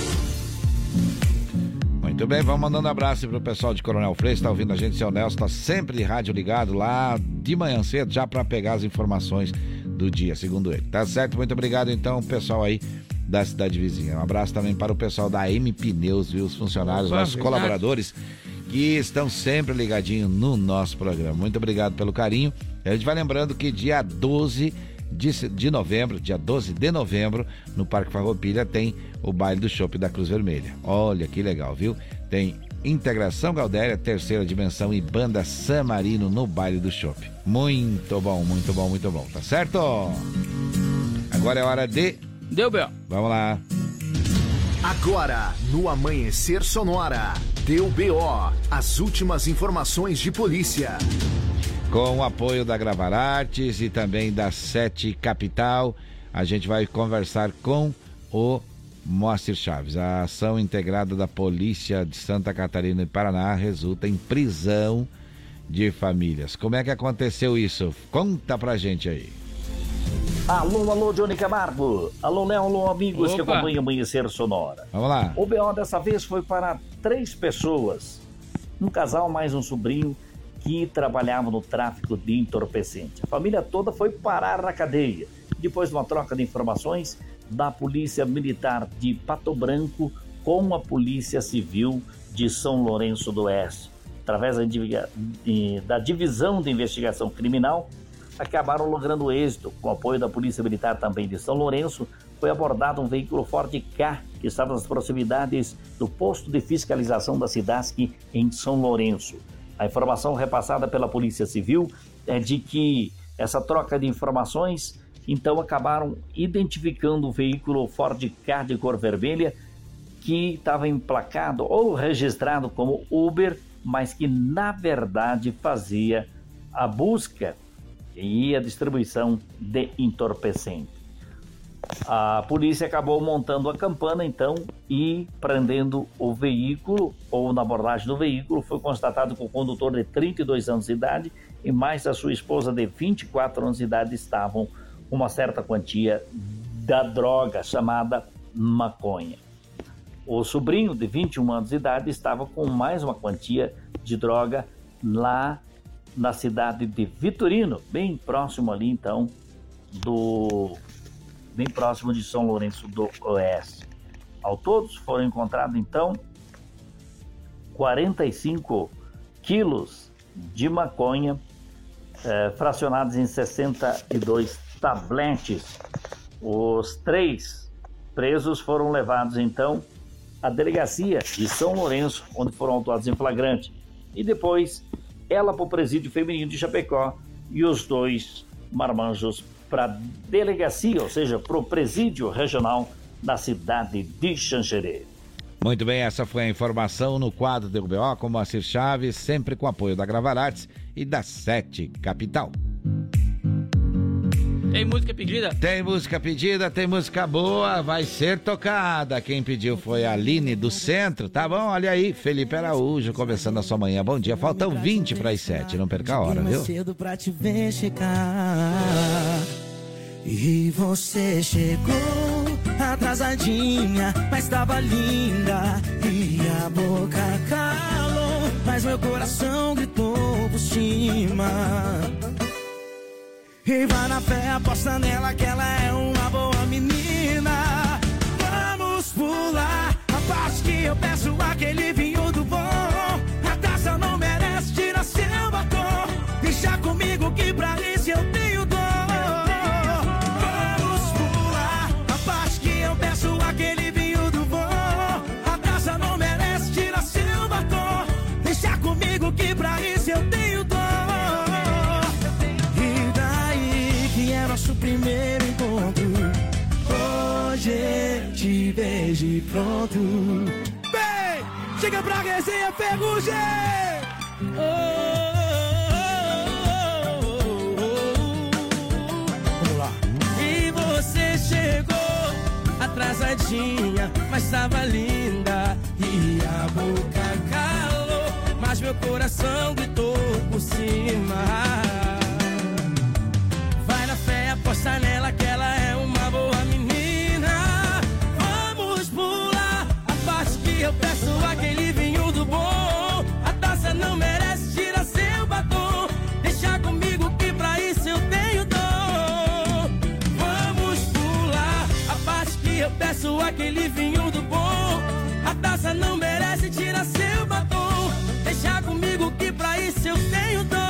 Muito bem, vamos mandando abraço pro pessoal de Coronel Freire, está ouvindo a gente, seu Nelson, tá sempre de rádio ligado lá de manhã cedo, já para pegar as informações do dia, segundo ele. Tá certo? Muito obrigado então, pessoal aí da cidade vizinha. Um abraço também para o pessoal da M Pneus, viu? Os funcionários, Opa, nossos verdade. colaboradores que estão sempre ligadinhos no nosso programa. Muito obrigado pelo carinho. A gente vai lembrando que dia 12 de, de novembro, dia 12 de novembro, no Parque Farroupilha tem o baile do Chopp da Cruz Vermelha. Olha que legal, viu? Tem Integração Galdéria, terceira dimensão e banda San Marino no baile do Chopp. Muito bom, muito bom, muito bom, tá certo? Agora é hora de. Deu, Bel. Vamos lá. Agora, no Amanhecer Sonora, deu BO, as últimas informações de polícia. Com o apoio da Gravar Artes e também da Sete Capital, a gente vai conversar com o Moacir Chaves. A ação integrada da Polícia de Santa Catarina e Paraná resulta em prisão de famílias. Como é que aconteceu isso? Conta pra gente aí. Alô, alô, Johnny Camargo. Alô, Léo, alô, amigos que Opa. acompanham Amanhecer Sonora. Vamos lá. O BO dessa vez foi para três pessoas. Um casal mais um sobrinho que trabalhavam no tráfico de entorpecente. A família toda foi parar na cadeia. Depois de uma troca de informações da Polícia Militar de Pato Branco com a Polícia Civil de São Lourenço do Oeste. Através da Divisão de Investigação Criminal, acabaram logrando êxito. Com apoio da Polícia Militar também de São Lourenço, foi abordado um veículo Ford K que estava nas proximidades do posto de fiscalização da Cidasc em São Lourenço. A informação repassada pela Polícia Civil é de que essa troca de informações então acabaram identificando o veículo Ford K de cor vermelha que estava emplacado ou registrado como Uber, mas que na verdade fazia a busca e a distribuição de entorpecente. A polícia acabou montando a campana então e prendendo o veículo, ou na abordagem do veículo, foi constatado que o condutor de 32 anos de idade e mais a sua esposa de 24 anos de idade estavam com uma certa quantia da droga chamada maconha. O sobrinho de 21 anos de idade estava com mais uma quantia de droga lá na cidade de Vitorino, bem próximo ali então do bem próximo de São Lourenço do Oeste. Ao todos foram encontrados então 45 quilos de maconha eh, fracionados em 62 tabletes. Os três presos foram levados então à delegacia de São Lourenço, onde foram autuados em flagrante, e depois ela para o presídio feminino de Chapecó e os dois marmanjos para a delegacia, ou seja, para o presídio regional da cidade de Xanxerê. Muito bem, essa foi a informação no quadro do UBO com Moacir Chaves, sempre com apoio da Gravar Artes e da Sete Capital. Tem música pedida? Tem música pedida, tem música boa, vai ser tocada. Quem pediu foi a Aline do Centro, tá bom? Olha aí, Felipe Araújo começando a sua manhã. Bom dia, faltam 20 para as 7, não perca a hora, viu? cedo pra te ver chegar. E você chegou atrasadinha, mas tava linda. E a boca calou, mas meu coração gritou por cima. E vai na fé, aposta nela que ela é uma boa menina. Vamos pular a parte que eu peço aquele vinho do bom. A taça não merece tirar seu batom. Deixa comigo que pra isso eu tenho dor. Vamos pular a parte que eu peço aquele vinho do bom. A taça não merece tirar seu batom. Deixa comigo que pra isso eu tenho e pronto. Bem, chega pra resenha Ferrugem! Vamos lá. E você chegou atrasadinha, mas tava linda. E a boca calou, mas meu coração gritou por cima. Vai na fé, aposta nela que ela é uma boa que eu peço aquele vinho do bom. A taça não merece tirar seu batom. Deixa comigo que pra isso eu tenho dor. Vamos pular a parte que eu peço aquele vinho do bom. A taça não merece tirar seu batom. Deixa comigo que pra isso eu tenho dor.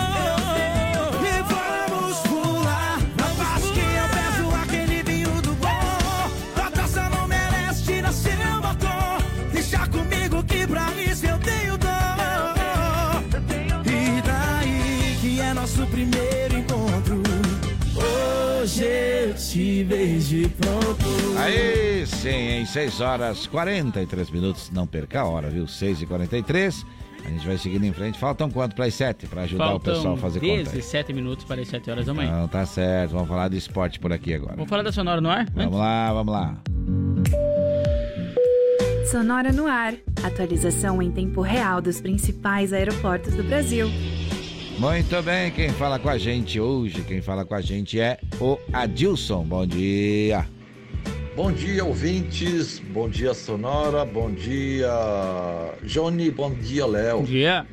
Te vejo e pronto. Aí sim, em 6 horas 43 minutos, não perca a hora, viu? 6 e 43 A gente vai seguindo em frente. Faltam quanto para as 7 para ajudar Faltam o pessoal a fazer conta? aí? 17 minutos para as 7 horas da manhã. Não, tá certo. Vamos falar de esporte por aqui agora. Vamos falar da Sonora no ar? Vamos lá, vamos lá. Sonora no ar. Atualização em tempo real dos principais aeroportos do Brasil. Muito bem, quem fala com a gente hoje, quem fala com a gente é o Adilson. Bom dia. Bom dia, ouvintes. Bom dia, Sonora. Bom dia, Johnny. Bom dia, Léo. Bom dia.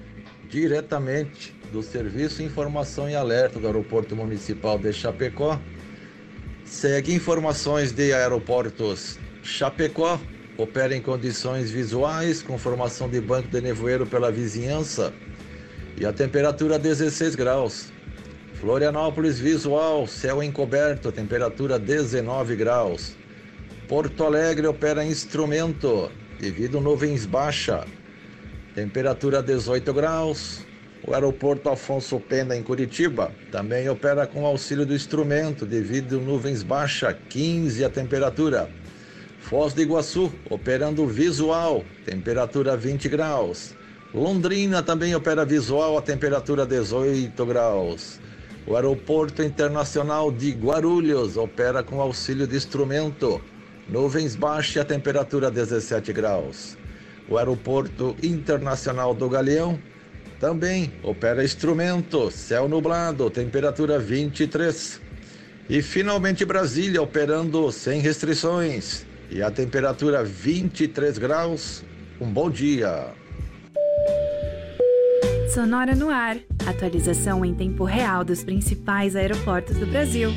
Diretamente do Serviço Informação e Alerta do Aeroporto Municipal de Chapecó. Segue informações de aeroportos Chapecó. Opera em condições visuais, com formação de banco de nevoeiro pela vizinhança. E a temperatura 16 graus. Florianópolis visual, céu encoberto, temperatura 19 graus. Porto Alegre opera instrumento, devido nuvens baixa, temperatura 18 graus. O aeroporto Afonso Pena em Curitiba também opera com auxílio do instrumento, devido nuvens baixa, 15 a temperatura. Foz do Iguaçu operando visual, temperatura 20 graus. Londrina também opera visual, a temperatura 18 graus. O Aeroporto Internacional de Guarulhos opera com auxílio de instrumento, nuvens baixas e a temperatura 17 graus. O Aeroporto Internacional do Galeão também opera instrumento, céu nublado, temperatura 23. E finalmente Brasília operando sem restrições e a temperatura 23 graus. Um bom dia. Sonora no ar. Atualização em tempo real dos principais aeroportos do Brasil.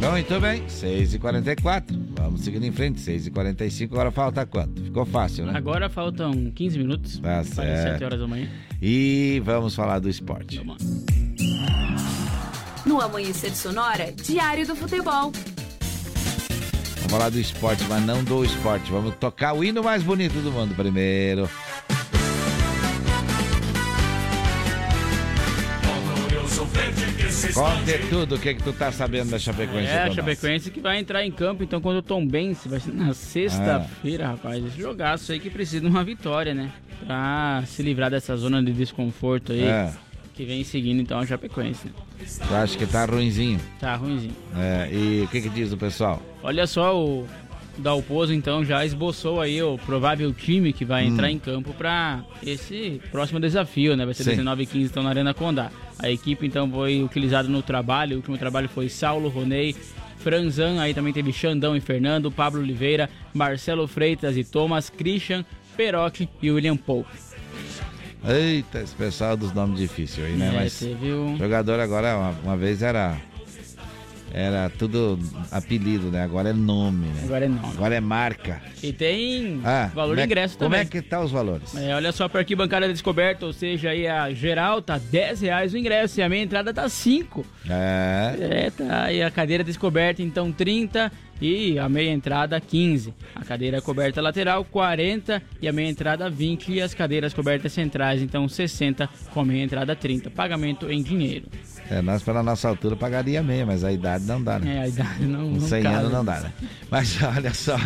Muito bem, 6h44. Vamos seguindo em frente, 6h45. Agora falta quanto? Ficou fácil, né? Agora faltam 15 minutos. Tá para certo. 7 horas da manhã. E vamos falar do esporte. No Amanhecer Sonora, Diário do Futebol. Vamos falar do esporte, mas não do esporte. Vamos tocar o hino mais bonito do mundo primeiro. Conte tudo o que, que tu tá sabendo da Chapecoense. É, a. Chapecoense que vai entrar em campo, então, quando o Tom Benz vai ser na sexta-feira, Ah. rapaz. Esse jogaço aí que precisa de uma vitória, né? Pra se livrar dessa zona de desconforto aí. É. Que vem seguindo, então, a Chapecoense. né? Eu acho que tá ruinzinho. Tá ruimzinho. É, e o que, que diz o pessoal? Olha só, o Dalpozo, então, já esboçou aí o provável time que vai entrar Hum. em campo para esse próximo desafio, né? Vai ser Sim. 19 e 15, então, na Arena Condá. A equipe, então, foi utilizada no trabalho. O último trabalho foi Saulo, Ronei, Franzan, aí também teve Xandão e Fernando, Pablo Oliveira, Marcelo Freitas e Thomas, Christian, Perotti e William Pope. Eita, esse pessoal dos nomes difíceis aí, né? É, Mas teve o- jogador agora, uma, uma vez era. Era tudo apelido, né? Agora é nome, né? Agora é nome. Agora é marca. E tem Ah, valor como de é- ingresso Como também. é que tá os valores? É, olha só, para arquibancada descoberta, ou seja, aí a geral tá 10 reais o ingresso e a meia entrada tá 5. É. É, tá. E a cadeira descoberta, então, 30 e a meia entrada 15. A cadeira coberta lateral, 40 e a meia entrada 20. E as cadeiras cobertas centrais, então, 60 com a meia entrada 30. Pagamento em dinheiro. É, nós pela nossa altura pagaria meia, mas a idade não dá, né? É, a idade não, não 100 cabe. anos não dá, né? Mas (laughs) olha só.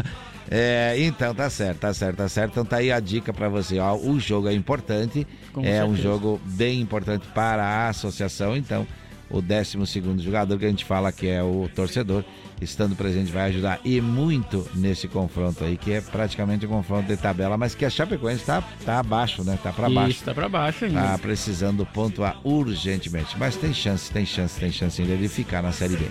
é, então, tá certo, tá certo, tá certo. Então tá aí a dica pra você. Ó, o jogo é importante. Com é um certeza. jogo bem importante para a associação. Então, o 12 segundo jogador que a gente fala que é o torcedor, estando presente, vai ajudar e muito nesse confronto aí, que é praticamente um confronto de tabela, mas que a Chapecoense tá, tá abaixo, né? Tá pra baixo. Isso, tá pra baixo ainda. Tá precisando pontuar urgentemente. Mas tem chance, tem chance, tem chance ainda de ficar na Série B.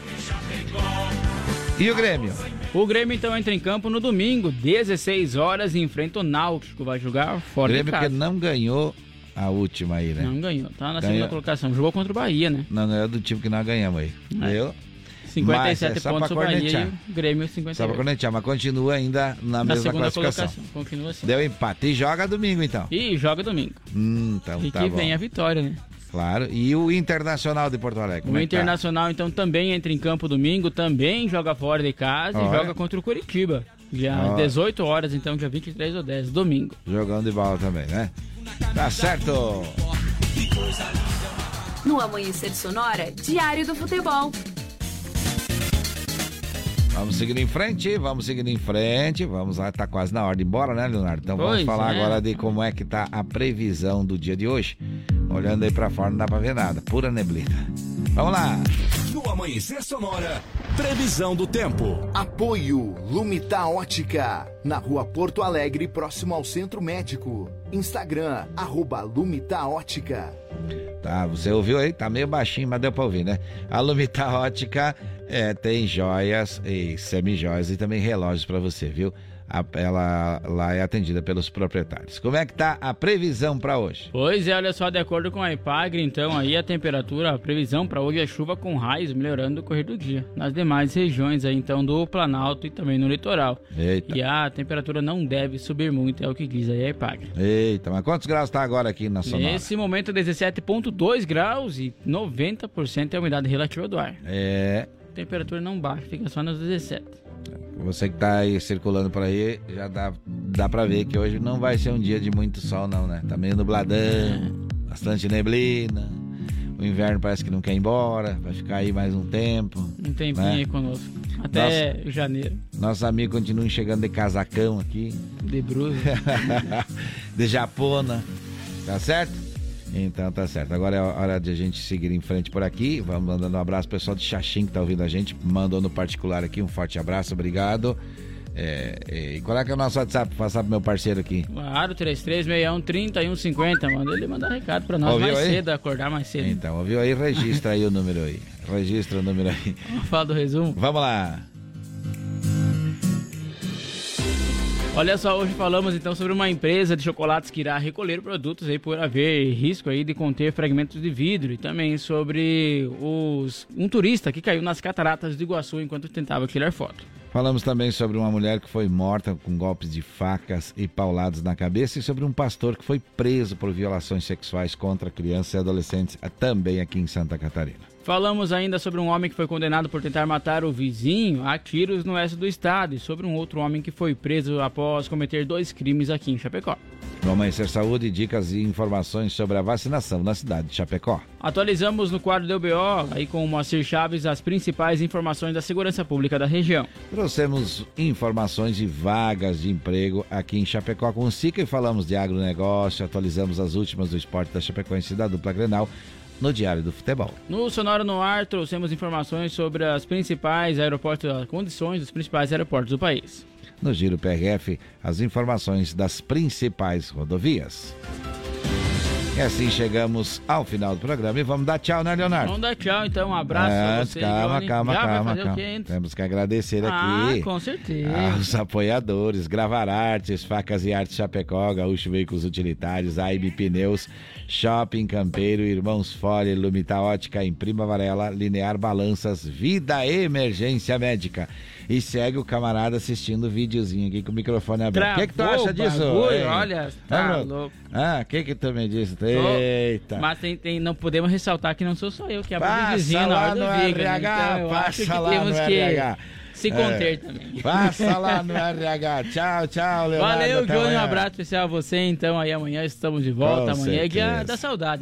E o Grêmio? O Grêmio, então, entra em campo no domingo, 16 horas, e enfrenta o Náutico. Vai jogar fora Grêmio de que casa. não ganhou a última aí, né? Não ganhou, tá na Ganhou. segunda colocação. Jogou contra o Bahia, né? Não ganhou do time que nós ganhamos aí. É. Eu? 57 Mas é só pontos o Bahia e o Grêmio Só 58. pra cornetear, mas continua ainda na, Na mesma segunda classificação. colocação. Continua assim. Deu empate. E joga domingo, então. E joga domingo. Hum, então e tá que bom. vem a vitória, né? Claro. E o Internacional de Porto Alegre? O é tá? Internacional, então, também entra em campo domingo, também joga fora de casa Olha. e joga contra o Curitiba. Já às Olha. 18 horas, então, dia 23 ou 10, domingo. Jogando de bola também, né? Tá certo. No Amanhecer Sonora, Diário do Futebol. Vamos seguindo em frente, vamos seguindo em frente. Vamos lá, tá quase na hora de ir embora, né, Leonardo? Então vamos Pois falar é. agora de como é que tá a previsão do dia de hoje. Olhando aí pra fora não dá pra ver nada, pura neblina. Vamos lá. No Amanhecer Sonora, previsão do tempo. Apoio Lumita Ótica, na rua Porto Alegre, próximo ao Centro Médico. Instagram, arroba Lumita Ótica. Tá, você ouviu aí? Tá meio baixinho, mas deu pra ouvir, né? A Lumita Ótica é, tem joias e semijoias e também relógios pra você, viu? A- ela lá é atendida pelos proprietários. Como é que tá a previsão pra hoje? Pois é, olha só, de acordo com a Ipagre, então, aí a temperatura, a previsão para hoje é chuva com raios melhorando no correr do dia. Nas demais regiões aí, então, do Planalto e também no litoral. Eita. E a temperatura não deve subir muito, é o que diz aí a Ipagre. Eita, mas quantos graus tá agora aqui na Sonora? Nesse momento, 17,2 graus e 90% é a umidade relativa do ar. É, Temperatura não baixa, fica só nos 17. Você que tá aí circulando por aí, já dá, dá pra ver que hoje não vai ser um dia de muito sol, não, né? Tá meio nubladão, bastante neblina. O inverno parece que não quer ir embora, vai ficar aí mais um tempo. Um tempinho né? aí conosco. Até janeiro. Nossos amigos continuam chegando de casacão aqui. De brusa. (laughs) de japona. Tá certo? Então tá certo. Agora é hora de a gente seguir em frente por aqui. Vamos mandando um abraço pro pessoal de Xaxim que tá ouvindo a gente. Mandou no particular aqui. Um forte abraço, obrigado. É, e qual é que é o nosso WhatsApp? Vou passar pro meu parceiro aqui. Claro, 3361-3150. Manda ele mandar recado pra nós Ouviu mais aí? cedo, acordar mais cedo. Então, ouviu aí? Registra aí o número aí. Registra o número aí. (laughs) Fala do resumo. Vamos lá. Olha só, hoje falamos então sobre uma empresa de chocolates que irá recolher produtos aí por haver risco aí de conter fragmentos de vidro e também sobre os um turista que caiu nas cataratas do Iguaçu enquanto tentava tirar foto. Falamos também sobre uma mulher que foi morta com golpes de facas e paulados na cabeça e sobre um pastor que foi preso por violações sexuais contra crianças e adolescentes também aqui em Santa Catarina. Falamos ainda sobre um homem que foi condenado por tentar matar o vizinho a tiros no oeste do estado e sobre um outro homem que foi preso após cometer dois crimes aqui em Chapecó. No Amanhecer Saúde, dicas e informações sobre a vacinação na cidade de Chapecó. Atualizamos no quadro do BO, aí com o Moacir Chaves, as principais informações da segurança pública da região. Trouxemos informações de vagas de emprego aqui em Chapecó com o SICA e falamos de agronegócio, atualizamos as últimas do esporte da Chapecoense da dupla Grenal no Diário do Futebol. No Sonora no Ar, trouxemos informações sobre as principais aeroportos, as condições dos principais aeroportos do país. No Giro PRF, as informações das principais rodovias. E assim chegamos ao final do programa e vamos dar tchau, né, Leonardo? Vamos dar tchau, então. Um abraço Antes, a você, calma, Johnny. calma, Já calma, calma. Temos que agradecer Ah, aqui com certeza. aos apoiadores, Gravar Artes, Facas e Artes Chapecó, Gaúcho Veículos Utilitários, AIB Pneus, Shopping Campeiro, Irmãos Fole, Lumita Ótica, Imprima Varela, Linear Balanças, Vida Emergência Médica. E segue o camarada assistindo o videozinho aqui com o microfone aberto. O que, que tu acha disso? bagulho, olha, Ah, tá Bruno? louco. Ah, o que que tu me disse? Eita. Mas tem, tem- não podemos ressaltar que não sou só eu que abro o videozinho na hora do vídeo. né? RH, Então passa que lá temos no que RH. se É. conter também. Passa lá (laughs) no RH. Tchau, tchau, Leonardo. Valeu, Johnny. Um abraço especial a você. Então, aí amanhã estamos de volta. Com amanhã é dia certeza. da saudade, né?